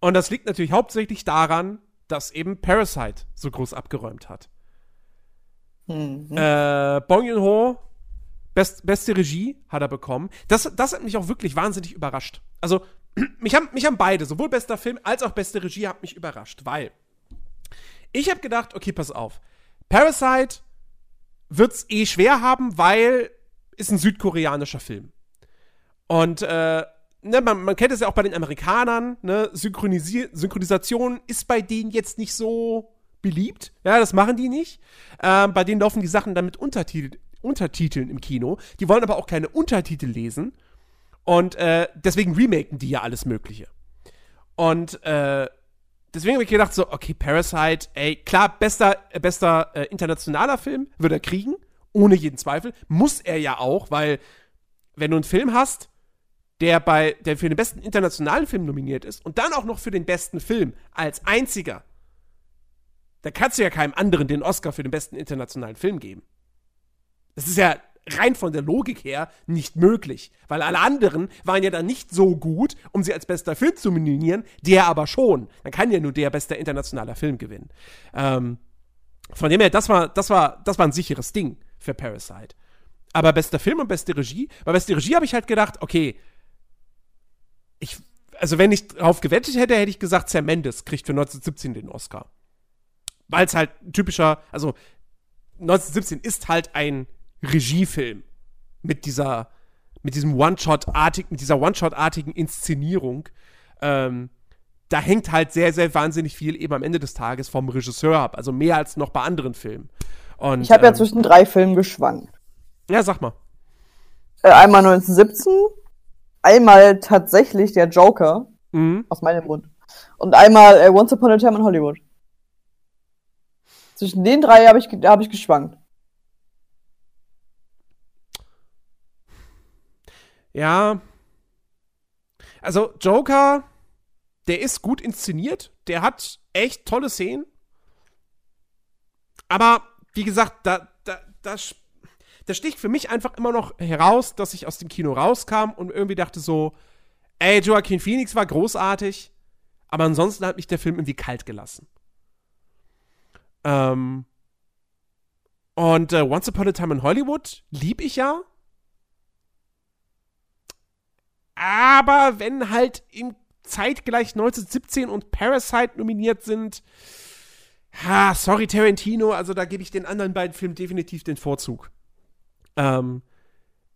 und das liegt natürlich hauptsächlich daran, dass eben Parasite so groß abgeräumt hat. Mhm. Äh, Bong Joon-ho, best, beste Regie hat er bekommen. Das, das hat mich auch wirklich wahnsinnig überrascht. Also, mich haben, mich haben beide, sowohl bester Film als auch beste Regie, hat mich überrascht, weil ich habe gedacht, okay, pass auf. Parasite wird's eh schwer haben, weil ist ein südkoreanischer Film. Und äh, ne, man, man, kennt es ja auch bei den Amerikanern, ne, Synchronisi Synchronisation ist bei denen jetzt nicht so beliebt. Ja, das machen die nicht. Ähm, bei denen laufen die Sachen dann mit Untertitel, Untertiteln im Kino. Die wollen aber auch keine Untertitel lesen. Und äh, deswegen remaken die ja alles Mögliche. Und äh, deswegen habe ich gedacht, so, okay, Parasite, ey, klar, bester, bester äh, internationaler Film wird er kriegen, ohne jeden Zweifel. Muss er ja auch, weil, wenn du einen Film hast, der bei, der für den besten internationalen Film nominiert ist und dann auch noch für den besten Film als einziger, da kannst du ja keinem anderen den Oscar für den besten internationalen Film geben. Das ist ja rein von der Logik her nicht möglich, weil alle anderen waren ja dann nicht so gut, um sie als bester Film zu nominieren, der aber schon. Dann kann ja nur der beste internationaler Film gewinnen. Ähm, von dem her, das war, das war, das war ein sicheres Ding für Parasite. Aber bester Film und beste Regie, bei beste Regie habe ich halt gedacht, okay, ich, also wenn ich drauf gewettet hätte, hätte ich gesagt, Sam Mendes kriegt für 1917 den Oscar. Weil es halt typischer, also 1917 ist halt ein Regiefilm mit dieser, mit diesem One-Shot-artigen, mit dieser One-Shot-artigen Inszenierung. Ähm, da hängt halt sehr, sehr wahnsinnig viel eben am Ende des Tages vom Regisseur ab, also mehr als noch bei anderen Filmen. Und, Ich habe ja ähm, zwischen drei Filmen geschwankt. Ja, sag mal. Äh, einmal 1917, einmal tatsächlich der Joker Mhm. aus meinem Mund und einmal äh, Once Upon a Time in Hollywood. Zwischen den drei habe ich, hab ich geschwankt. Ja. Also, Joker, der ist gut inszeniert. Der hat echt tolle Szenen. Aber, wie gesagt, da, da, da, da sticht für mich einfach immer noch heraus, dass ich aus dem Kino rauskam und irgendwie dachte so, ey, Joaquin Phoenix war großartig, aber ansonsten hat mich der Film irgendwie kalt gelassen. Ähm, und äh, Once Upon a Time in Hollywood lieb ich ja. Aber wenn halt im zeitgleich 1917 und Parasite nominiert sind, ha, sorry Tarantino, also da gebe ich den anderen beiden Filmen definitiv den Vorzug. Ähm,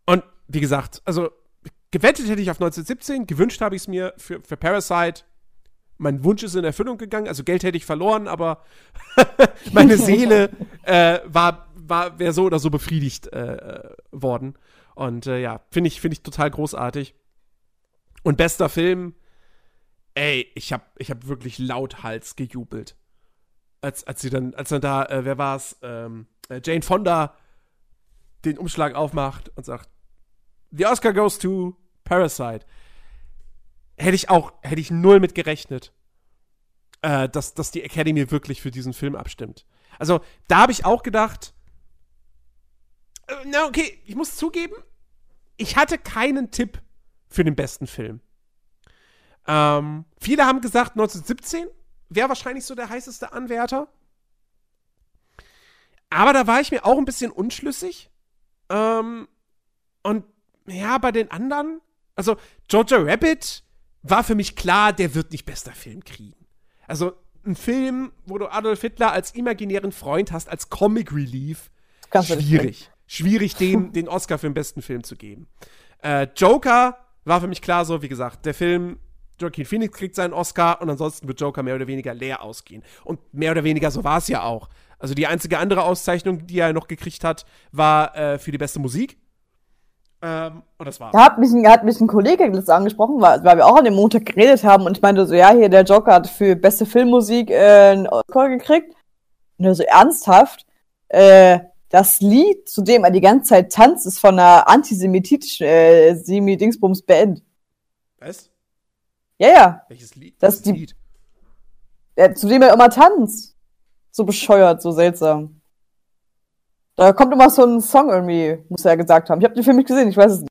und wie gesagt, also gewettet hätte ich auf 1917, gewünscht habe ich es mir für, für Parasite. Mein Wunsch ist in Erfüllung gegangen, also Geld hätte ich verloren, aber meine Seele äh, war, war wäre so oder so befriedigt äh, worden. Und äh, ja, finde ich, finde ich total großartig. Und bester Film, ey, ich hab, ich hab wirklich lauthals gejubelt. Als, als sie dann, als dann da, äh, wer war's, ähm, äh, Jane Fonda den Umschlag aufmacht und sagt, The Oscar goes to Parasite. Hätte ich auch, hätte ich null mit gerechnet, äh, dass, dass die Academy wirklich für diesen Film abstimmt. Also, da habe ich auch gedacht, äh, na okay, ich muss zugeben, ich hatte keinen Tipp für den besten Film. Ähm, viele haben gesagt, 1917 wäre wahrscheinlich so der heißeste Anwärter. Aber da war ich mir auch ein bisschen unschlüssig. Ähm, und ja, bei den anderen, also Georgia Rabbit war für mich klar, der wird nicht bester Film kriegen. Also ein Film, wo du Adolf Hitler als imaginären Freund hast, als Comic Relief, Kannst schwierig. Schwierig, dem den Oscar für den besten Film zu geben. Äh, Joker war für mich klar so, wie gesagt, der Film, Joaquin Phoenix kriegt seinen Oscar und ansonsten wird Joker mehr oder weniger leer ausgehen. Und mehr oder weniger so war es ja auch. Also die einzige andere Auszeichnung, die er noch gekriegt hat, war äh, für die beste Musik. Ähm, und das war's. Da hat mich, hat mich ein Kollege das angesprochen, weil, weil wir auch an dem Montag geredet haben und ich meinte so, ja, hier der Joker hat für beste Filmmusik äh, einen Oscar gekriegt. Er so ernsthaft, äh, das Lied, zu dem er die ganze Zeit tanzt, ist von einer antisemitischen äh, Semi-Dingsbums Band. Was? Ja, ja, Welches Lied? Das die- Lied? äh, zu dem er immer tanzt. So bescheuert, so seltsam. Da kommt immer so ein Song irgendwie, muss er gesagt haben. Ich habe den Film nicht gesehen, ich weiß es nicht.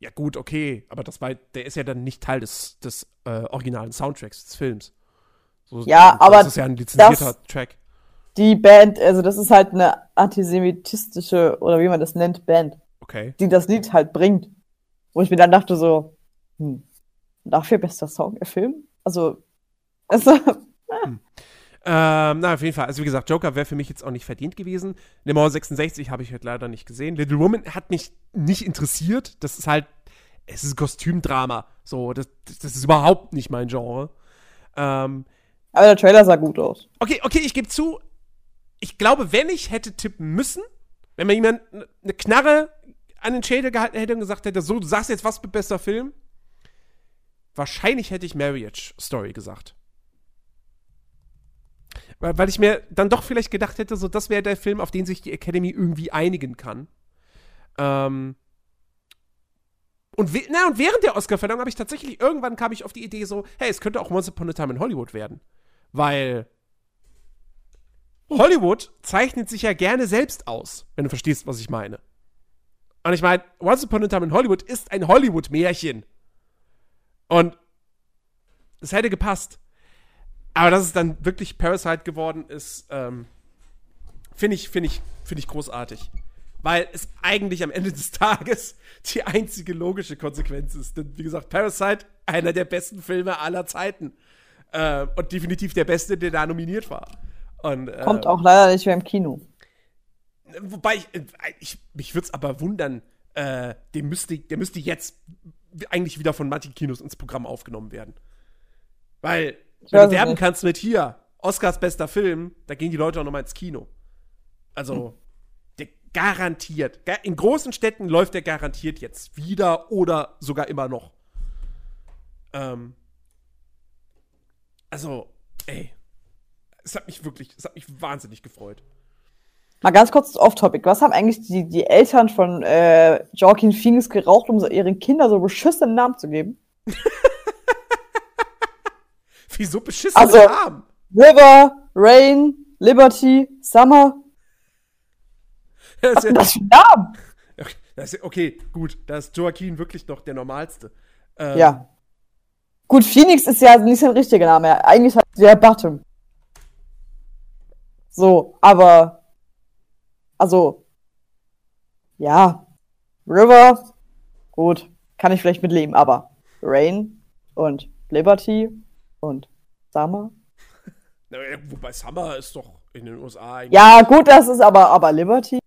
Ja, gut, okay. Aber das war, der ist ja dann nicht Teil des, des äh, originalen Soundtracks des Films. So, Ja, aber Das ist ja ein lizenzierter das- Track. Die Band, also das ist halt eine antisemitistische, oder wie man das nennt, Band. Okay. die das Lied halt bringt. Wo ich mir dann dachte so, hm, dafür bester Song, äh, Film? Also, also Ähm, na, auf jeden Fall. Also, wie gesagt, Joker wäre für mich jetzt auch nicht verdient gewesen. Le Mans 66 habe ich heute leider nicht gesehen. Little Woman hat mich nicht interessiert. Das ist halt, es ist Kostümdrama. So, das, das ist überhaupt nicht mein Genre. Ähm, aber der Trailer sah gut aus. okay, okay, ich gebe zu, ich glaube, wenn ich hätte tippen müssen, wenn mir jemand eine Knarre an den Schädel gehalten hätte und gesagt hätte, so, du sagst jetzt was mit bester Film, wahrscheinlich hätte ich Marriage Story gesagt. Weil, weil ich mir dann doch vielleicht gedacht hätte, so, das wäre der Film, auf den sich die Academy irgendwie einigen kann. Ähm. Und, na, und während der Oscar-Verleihung habe ich tatsächlich, irgendwann kam ich auf die Idee so, hey, es könnte auch Once Upon a Time in Hollywood werden. Weil Hollywood zeichnet sich ja gerne selbst aus, wenn du verstehst, was ich meine. Und ich meine, Once Upon a Time in Hollywood ist ein Hollywood-Märchen. Und es hätte gepasst. Aber dass es dann wirklich Parasite geworden ist, ähm, finde ich, finde ich, finde ich großartig. Weil es eigentlich am Ende des Tages die einzige logische Konsequenz ist. Denn wie gesagt, Parasite, einer der besten Filme aller Zeiten. Äh, und definitiv der beste, der da nominiert war. Und, äh, Kommt auch leider nicht mehr im Kino. Wobei, ich, äh, ich mich würde es aber wundern, äh, der, müsste, der müsste jetzt eigentlich wieder von manchen Kinos ins Programm aufgenommen werden. Weil, wenn du werben nicht. kannst mit hier, Oscars bester Film, da gehen die Leute auch nochmal ins Kino. Also, garantiert. In großen Städten läuft der garantiert jetzt wieder oder sogar immer noch. Ähm, also, ey. Es hat mich wirklich, es hat mich wahnsinnig gefreut. Mal ganz kurz off-topic. Was haben eigentlich die, die Eltern von äh, Joaquin Phoenix geraucht, um so ihren Kindern so beschissene Namen zu geben? Wieso beschissene Also- Namen? River, Rain, Liberty, Summer. Das Was ist ja, das für Namen? das ist okay, gut, da ist Joaquin wirklich noch der normalste. Ähm, Ja. Gut, Phoenix ist ja nicht sein richtiger Name. Eigentlich heißt der Bottom. So, aber. Also. Ja. River. Gut. Kann ich vielleicht mitleben, aber. Rain und Liberty und Summer. na, Wobei Summer ist doch in den USA eigentlich. Ja, gut, das ist aber, aber Liberty.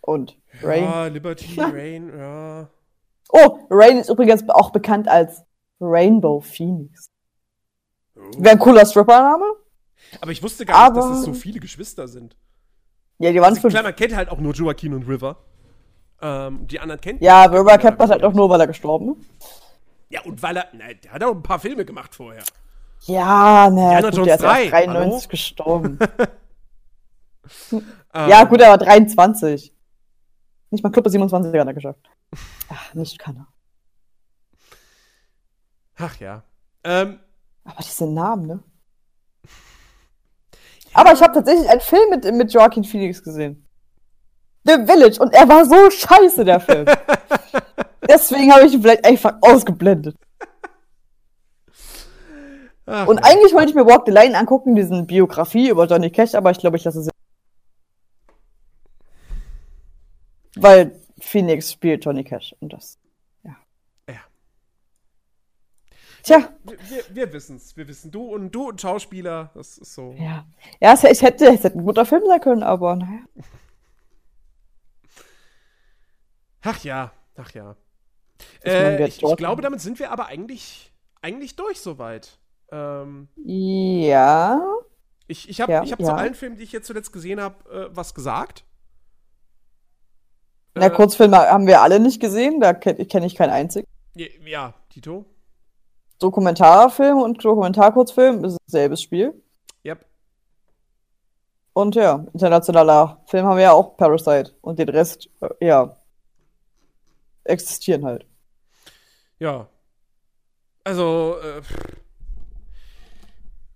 Und Rain. Ja, Liberty, Rain, ja. Oh, Rain ist übrigens auch bekannt als Rainbow Phoenix. Wäre ein cooler Stripper-Name? Aber ich wusste gar nicht, dass Aber- es so viele Geschwister sind. Ja, die waren Also, fünf. klar, man kennt halt auch nur Joaquin und River. Ähm, die anderen kennt Ja, River man kennt man aber halt auch nur, weil er gestorben ist. Ja, und weil er, na, der hat auch ein paar Filme gemacht vorher. Ja, ne, gut, Jones der ist 3, erst 93 hallo? gestorben. Ähm, ja, gut, er war 23. Nicht mal Club der 27 hat er geschafft. Ach, nicht kann er. Ach ja. Ähm, Aber diese Namen, ne? Aber ich habe tatsächlich einen Film mit, mit Joaquin Phoenix gesehen. The Village. Und er war so scheiße, der Film. Deswegen habe ich ihn vielleicht einfach ausgeblendet. ach Und ja. eigentlich wollte ich mir Walk the Line angucken, diesen Biografie über Johnny Cash, aber ich glaube, ich lasse es. Weil Phoenix spielt Johnny Cash und das. Ja. Ja. Tja, Wir, wir, wir wissen's. Wir wissen. Du und du und Schauspieler, das ist so. ja. Ja, es, es, hätte, es hätte ein guter Film sein können, aber naja. Ach ja, ach ja. meine, Äh, ich, ich glaube, damit sind wir aber eigentlich, eigentlich durch soweit. Ähm, Ja. ich ich habe Ja, ich hab ja. zu allen Filmen, die ich jetzt zuletzt gesehen habe, äh, was gesagt. Na, Äh, Kurzfilme haben wir alle nicht gesehen, da kenne kenn ich keinen einzigen. Ja, ja, Tito. Dokumentarfilm und Dokumentarkurzfilm ist selbes Spiel. Yep. Und ja, internationaler Film haben wir ja auch Parasite. Und den Rest, äh, ja, existieren halt. Ja. Also, äh,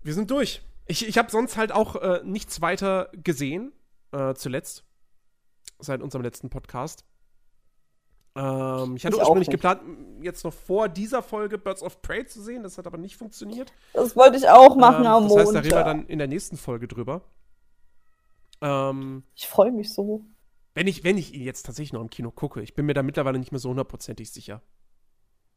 wir sind durch. Ich, ich habe sonst halt auch äh, nichts weiter gesehen, äh, zuletzt. Seit unserem letzten Podcast. Ähm, ich hatte Ich auch ursprünglich nicht. geplant, jetzt noch vor dieser Folge Birds of Prey zu sehen. Das hat aber nicht funktioniert. Das wollte ich auch machen ähm, am das heißt, da Montag. reden wir dann in der nächsten Folge drüber. Ähm, ich freue mich so. wenn, ich, wenn ich ihn jetzt tatsächlich noch im Kino gucke, ich bin mir da mittlerweile nicht mehr so hundertprozentig sicher.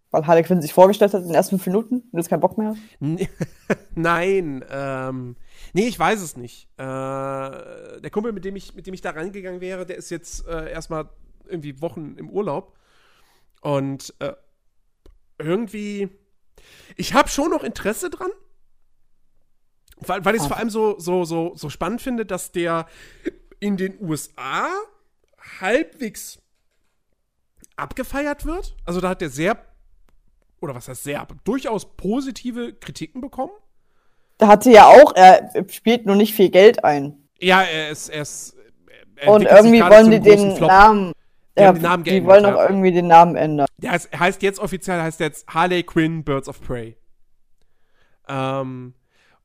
Weil Harley Quinn sich vorgestellt hat in den ersten fünf Minuten und du jetzt keinen Bock mehr hast. N- Nein, ähm, nee, ich weiß es nicht. Äh, der Kumpel, mit dem ich, mit dem ich da reingegangen wäre, der ist jetzt äh, erstmal irgendwie Wochen im Urlaub. Und äh, irgendwie, ich habe schon noch Interesse dran. Weil, weil ich es Ah. vor allem so, so, so, so spannend finde, dass der in den USA halbwegs abgefeiert wird. Also da hat der sehr, oder was heißt sehr, durchaus positive Kritiken bekommen. Da hatte ja auch, er spielt nur nicht viel Geld ein. Ja, er ist, er ist er Und irgendwie wollen die den. Namen. Die ja, haben den Namen die geändert, wollen ja. auch irgendwie den Namen ändern. Der heißt, heißt jetzt offiziell heißt jetzt Harley Quinn Birds of Prey. Ähm,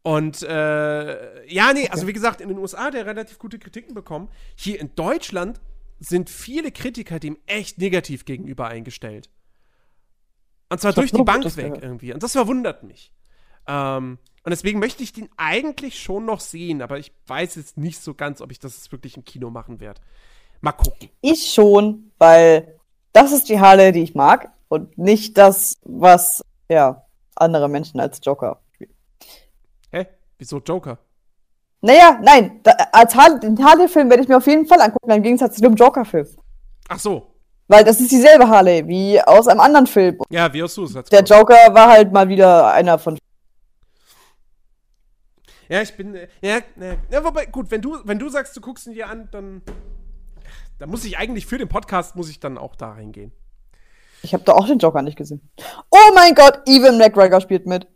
und äh, ja, nee, also wie gesagt, in den USA hat er relativ gute Kritiken bekommen. Hier in Deutschland sind viele Kritiker dem echt negativ gegenüber eingestellt. Und zwar durch die Bank weg gehört. irgendwie. Und das verwundert mich. Ähm, und deswegen möchte ich den eigentlich schon noch sehen, aber ich weiß jetzt nicht so ganz, ob ich das wirklich im Kino machen werde. Mal gucken. Ich schon, weil das ist die Harley, die ich mag und nicht das, was ja andere Menschen als Joker spielen. Hä? Wieso Joker? Naja, nein, da, als Harley, den Harley-Film werde ich mir auf jeden Fall angucken, im Gegensatz zu dem Joker-Film. Ach so. Weil das ist dieselbe Harley wie aus einem anderen Film. Ja, wie aus Suicide Der. Joker war halt mal wieder einer von. Ja, ich bin. äh, Ja, ja, ja, wobei, gut, wenn du, wenn du sagst, du guckst ihn dir an, dann. Da muss ich eigentlich für den Podcast, muss ich dann auch da reingehen. Ich habe da auch den Joker nicht gesehen. Oh mein Gott, Evan McGregor spielt mit.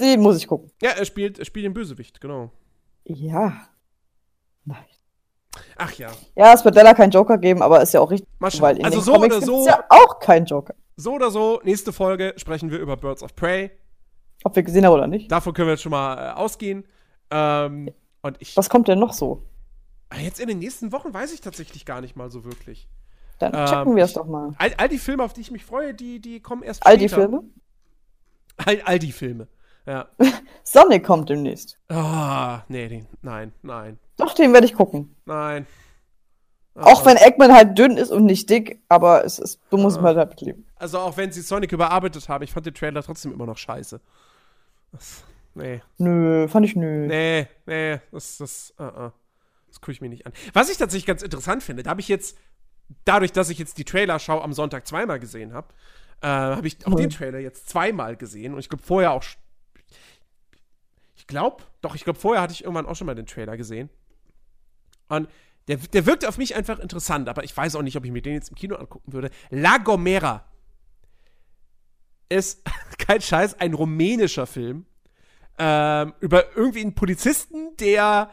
Den muss ich gucken. Ja, er spielt, er spielt den Bösewicht, genau. Ja. Nice. Ach ja. Ja, es wird leider keinen Joker geben, aber ist ja auch richtig, Mal weil in Also den so Comics oder so- ja auch keinen Joker. So oder so, nächste Folge sprechen wir über Birds of Prey. Ob wir gesehen haben oder nicht. Davon können wir jetzt schon mal äh, ausgehen. Ähm, und ich. Was kommt denn noch so? Jetzt in den nächsten Wochen weiß ich tatsächlich gar nicht mal so wirklich. Dann Ähm, checken wir es doch mal. All, all die Filme, auf die ich mich freue, die, die kommen erst All die später. Filme? All, all die Filme. Ja. Sonic kommt demnächst. Ah, nee, den, nein, nein, Doch, den werde ich gucken. nein. Auch Ah. wenn Eggman halt dünn ist und nicht dick, aber es ist, du musst Ah. mal damit leben. Also auch wenn sie Sonic überarbeitet haben, ich fand den Trailer trotzdem immer noch scheiße. Das, nee, Nö, fand ich nö. nee, nee, das, das, uh -uh. Das gucke ich mir nicht an. Was ich tatsächlich ganz interessant finde, da habe ich jetzt, dadurch, dass ich jetzt die Trailer schau am Sonntag zweimal gesehen habe, äh, habe ich auch Mhm. den Trailer jetzt zweimal gesehen und ich glaube vorher auch, ich glaube, doch, ich glaube vorher hatte ich irgendwann auch schon mal den Trailer gesehen. Und der, der wirkte auf mich einfach interessant, aber ich weiß auch nicht, ob ich mir den jetzt im Kino angucken würde. La Gomera ist, kein Scheiß, ein rumänischer Film ähm, über irgendwie einen Polizisten, der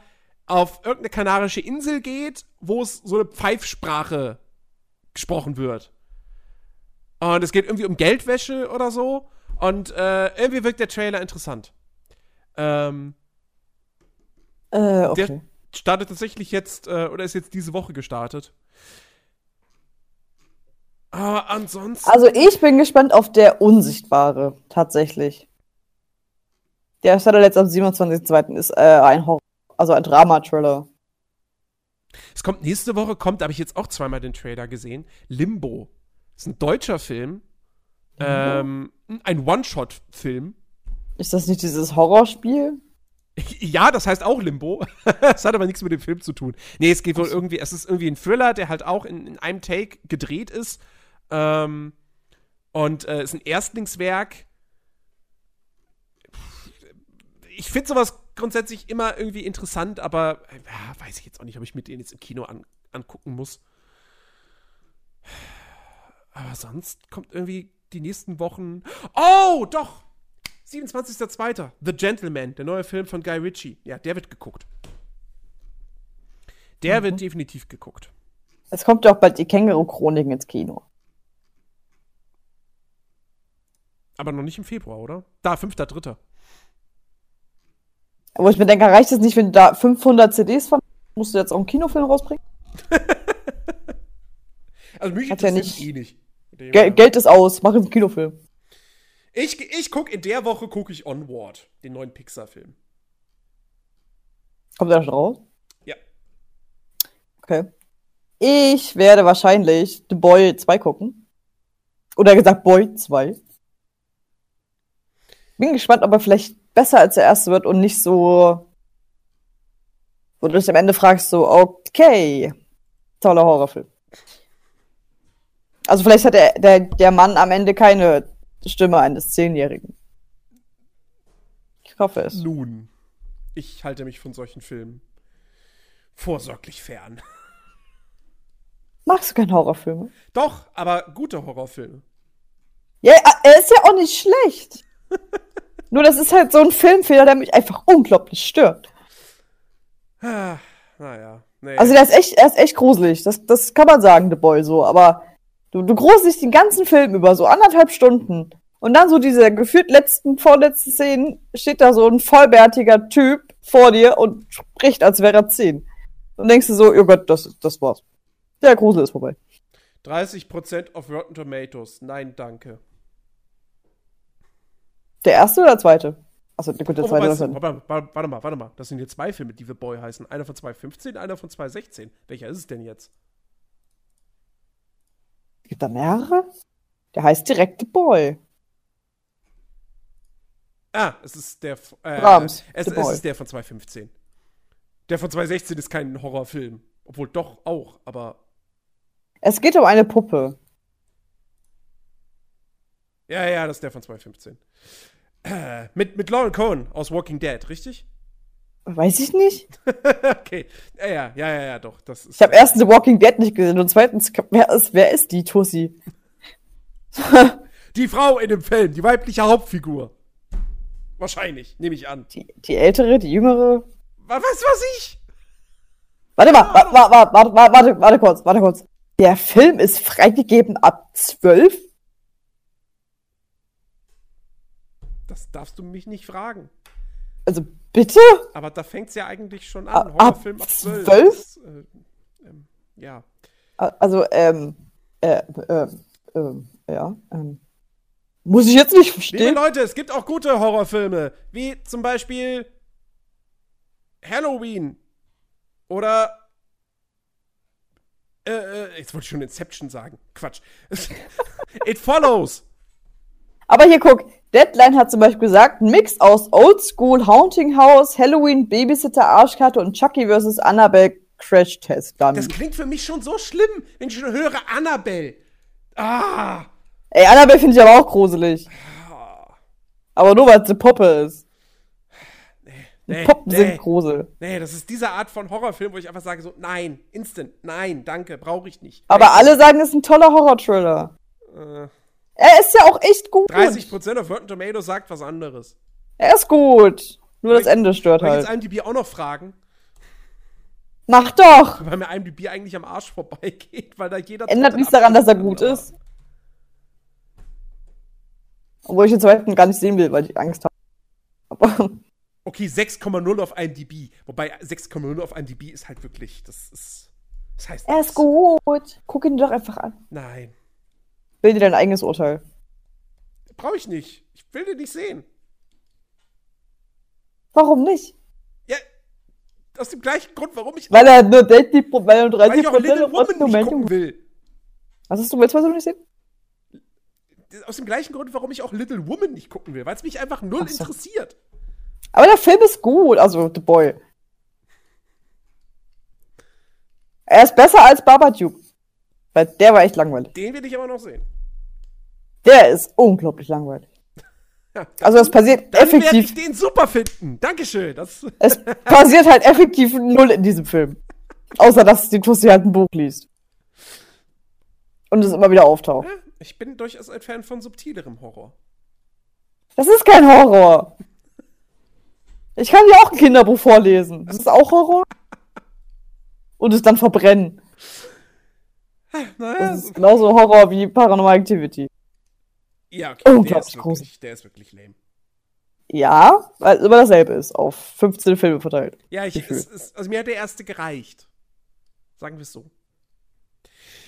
auf irgendeine kanarische Insel geht, wo es so eine Pfeifsprache gesprochen wird. Und es geht irgendwie um Geldwäsche oder so. Und äh, irgendwie wirkt der Trailer interessant. Ähm, Äh, okay. der startet tatsächlich jetzt, äh, oder ist jetzt diese Woche gestartet. Aber ansonsten. Also ich bin gespannt auf der Unsichtbare, tatsächlich. Der startet jetzt am 27.02. ist äh, ein Horror, also ein Drama-Thriller. Es kommt nächste Woche, kommt, habe ich jetzt auch zweimal den Trailer gesehen. Limbo. Das ist ein deutscher Film. Ähm, ein One-Shot-Film. Ist das nicht dieses Horrorspiel? Ja, das heißt auch Limbo. das hat aber nichts mit dem Film zu tun. Nee, es geht wohl irgendwie, es ist irgendwie ein Thriller, der halt auch in, in einem Take gedreht ist. Ähm, und äh, ist ein Erstlingswerk. Ich finde sowas grundsätzlich immer irgendwie interessant, aber ja, weiß ich jetzt auch nicht, ob ich mir den jetzt im Kino an, angucken muss. Aber sonst kommt irgendwie die nächsten Wochen. Oh, doch! 27.02. The Gentleman, der neue Film von Guy Ritchie. Ja, der wird geguckt. Der wird definitiv geguckt. Es kommt ja auch bald die Känguru-Chroniken ins Kino. Aber noch nicht im Februar, oder? Da, 5.3. Wo ich mir denke, reicht es nicht, wenn du da 500 CDs von musst du jetzt auch einen Kinofilm rausbringen? Also mich Hat ja nicht- eh nicht. Gel. Geld ist aus, mach einen Kinofilm. Ich, ich gucke in der Woche gucke ich Onward, den neuen Pixar-Film. Kommt der schon raus? Ja. Okay. Ich werde wahrscheinlich The Boy 2 gucken. Oder gesagt Boy 2. Bin gespannt, ob er vielleicht besser als der erste wird und nicht so. Wo du dich am Ende fragst, so, okay, toller Horrorfilm. Also vielleicht hat der, der, der Mann am Ende keine Stimme eines Zehnjährigen. Ich hoffe es. Nun, ich halte mich von solchen Filmen vorsorglich fern. Magst du keine Horrorfilme? Doch, aber gute Horrorfilme. Ja, er ist ja auch nicht schlecht. Nur das ist halt so ein Filmfehler, der mich einfach unglaublich stört. Ah, naja. Nee. Also der ist echt, er ist echt gruselig. Das, das kann man sagen, The Boy so. Aber du, du gruselst den ganzen Film über so anderthalb Stunden. Und dann so diese gefühlt letzten, vorletzten Szenen steht da so ein vollbärtiger Typ vor dir und spricht, als wäre er zehn. Und denkst du so, oh Gott, das, das war's. Der Grusel ist vorbei. 30% auf Rotten Tomatoes. Nein, danke. Der erste oder der zweite? Achso, gut, der Oh, zweite. warte, ist warte, warte, mal, warte mal. Das sind hier zwei Filme, die The Boy heißen. Einer von 2015, einer von 2016. Welcher ist es denn jetzt? Gibt da mehrere? Der heißt direkt The Boy. Ah, es ist der. Äh, es, The es Boy. ist der von 2015. Der von 2016 ist kein Horrorfilm. Obwohl doch auch, aber. Es geht um eine Puppe. Ja, ja, das ist der von 2015. Äh, mit, mit Lauren Cohen aus Walking Dead, richtig? Weiß ich nicht. okay. Ja, ja, ja, ja, ja, doch. Das ist, Ich habe erstens The Walking Dead nicht gesehen und zweitens, wer ist, wer ist die Tussi? Die Frau in dem Film, die weibliche Hauptfigur. Wahrscheinlich, nehme ich an. Die, die ältere, die jüngere? Was was ich? Warte mal, warte, warte, warte, warte, warte, warte kurz, warte kurz. Der Film ist freigegeben ab 12? Das darfst du mich nicht fragen. Also bitte? Aber da fängt es ja eigentlich schon Ab- an. Horrorfilm ab ab 12. 12? Das, äh, ähm, ja. Also, ähm, äh, äh, ja, ähm. Muss ich jetzt nicht Liebe verstehen? Leute, es gibt auch gute Horrorfilme, wie zum Beispiel Halloween oder äh, äh, jetzt wollte ich schon Inception sagen. Quatsch. It Follows. Aber hier guck, Deadline hat zum Beispiel gesagt, ein Mix aus Oldschool, Haunting House, Halloween, Babysitter, Arschkarte und Chucky vs. Annabelle Crash Test Dummy. Das klingt für mich schon so schlimm, wenn ich schon höre Annabelle. Ah. Ey, Annabelle finde ich aber auch gruselig. Aber nur weil es eine Puppe ist. Nee, Puppen nee, sind grusel. nee, das ist diese Art von Horrorfilm, wo ich einfach sage so, nein, instant, nein, danke, brauche ich nicht. Aber alle sagen, es ist ein toller Horror-Thriller. Äh, Er ist ja auch echt gut. 30% auf Rotten Tomatoes sagt was anderes. Er ist gut. Nur das Soll ich- Ende stört Soll ich jetzt halt. IMDb auch noch fragen? Mach doch! Weil mir IMDb eigentlich am Arsch vorbeigeht, weil da jeder. Ändert nichts daran, dass er gut ist. Obwohl ich den zweiten gar nicht sehen will, weil ich Angst habe. Aber Okay, 6,0 auf IMDb. Wobei 6,0 auf IMDb ist halt wirklich, das ist. Das heißt. er ist gut. Guck ihn doch einfach an. Nein. Bilde dein eigenes Urteil. Brauche ich nicht. Ich will den nicht sehen. Warum nicht? Ja. Aus dem gleichen Grund, warum ich. Weil er nur Date weil er weil 30 ich auch Little Woman nicht gucken will. Was hast du willst, was du nicht sehen? Aus dem gleichen Grund, warum ich auch Little Woman nicht gucken will. Weil es mich einfach null so. interessiert. Aber der Film ist gut, also The Boy. Er ist besser als Babadook. Weil der war echt langweilig. Den will ich aber noch sehen. Der ist unglaublich langweilig. Ja, Also es passiert dann werde ich effektiv, den super finden. Dankeschön. Das, es passiert halt effektiv null in diesem Film. Außer dass die Tussi halt ein Buch liest. Und es immer wieder auftaucht. Ja, ich bin durchaus ein Fan von subtilerem Horror. Das ist kein Horror. Ich kann dir auch ein Kinderbuch vorlesen. Das ist auch Horror. Und es dann verbrennen. Naja, Das ist genauso Horror wie Paranormal Activity. Ja, okay. Der unglaublich ist, groß. wirklich, der ist wirklich lame. Ja, weil es immer dasselbe ist, auf 15 Filme verteilt. Ja, ich, es, es, also mir hat der erste gereicht. Sagen wir es so.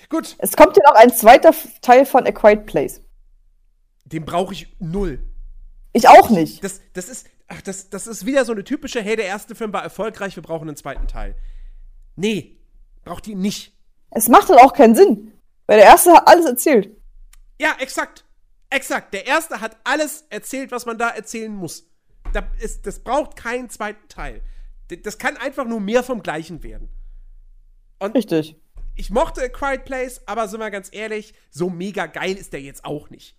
Gut, Es kommt ja noch ein zweiter Teil von A Quiet Place. den brauche ich null. Ich auch nicht. Das, das ist, ach, das, das ist wieder so eine typische, hey, der erste Film war erfolgreich, wir brauchen einen zweiten Teil. Nee, braucht die nicht. Es macht halt auch keinen Sinn. Weil der erste hat alles erzählt. Ja, exakt. Exakt. Der erste hat alles erzählt, was man da erzählen muss. Da ist, das braucht keinen zweiten Teil. Das kann einfach nur mehr vom Gleichen werden. Richtig. Ich mochte A Quiet Place, aber sind wir ganz ehrlich, so mega geil ist der jetzt auch nicht.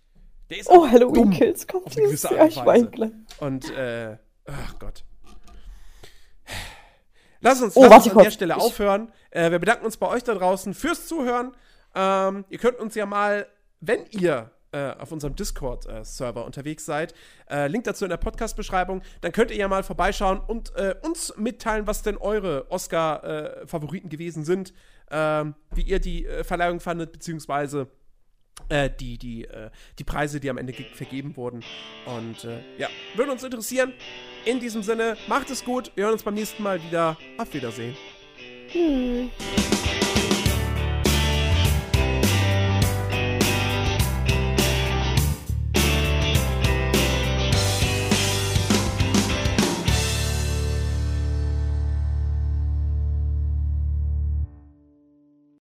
Der ist Oh, Halloween dumm Kills kommt auf eine gewisse. Art Ich und Weise. Und, äh, ach Gott. Lass uns, Oh, lass uns an der Stelle Ich- aufhören. Äh, wir bedanken uns bei euch da draußen fürs Zuhören. Ähm, ihr könnt uns ja mal, wenn ihr äh, auf unserem Discord-Server unterwegs seid, äh, Link dazu in der Podcast-Beschreibung, dann könnt ihr ja mal vorbeischauen und äh, uns mitteilen, was denn eure Oscar-Favoriten gewesen sind, ähm, wie ihr die Verleihung fandet, beziehungsweise die, die, die Preise, die am Ende ge- vergeben wurden. Und ja, würde uns interessieren. In diesem Sinne, macht es gut. Wir hören uns beim nächsten Mal wieder. Auf Wiedersehen. Tschüss.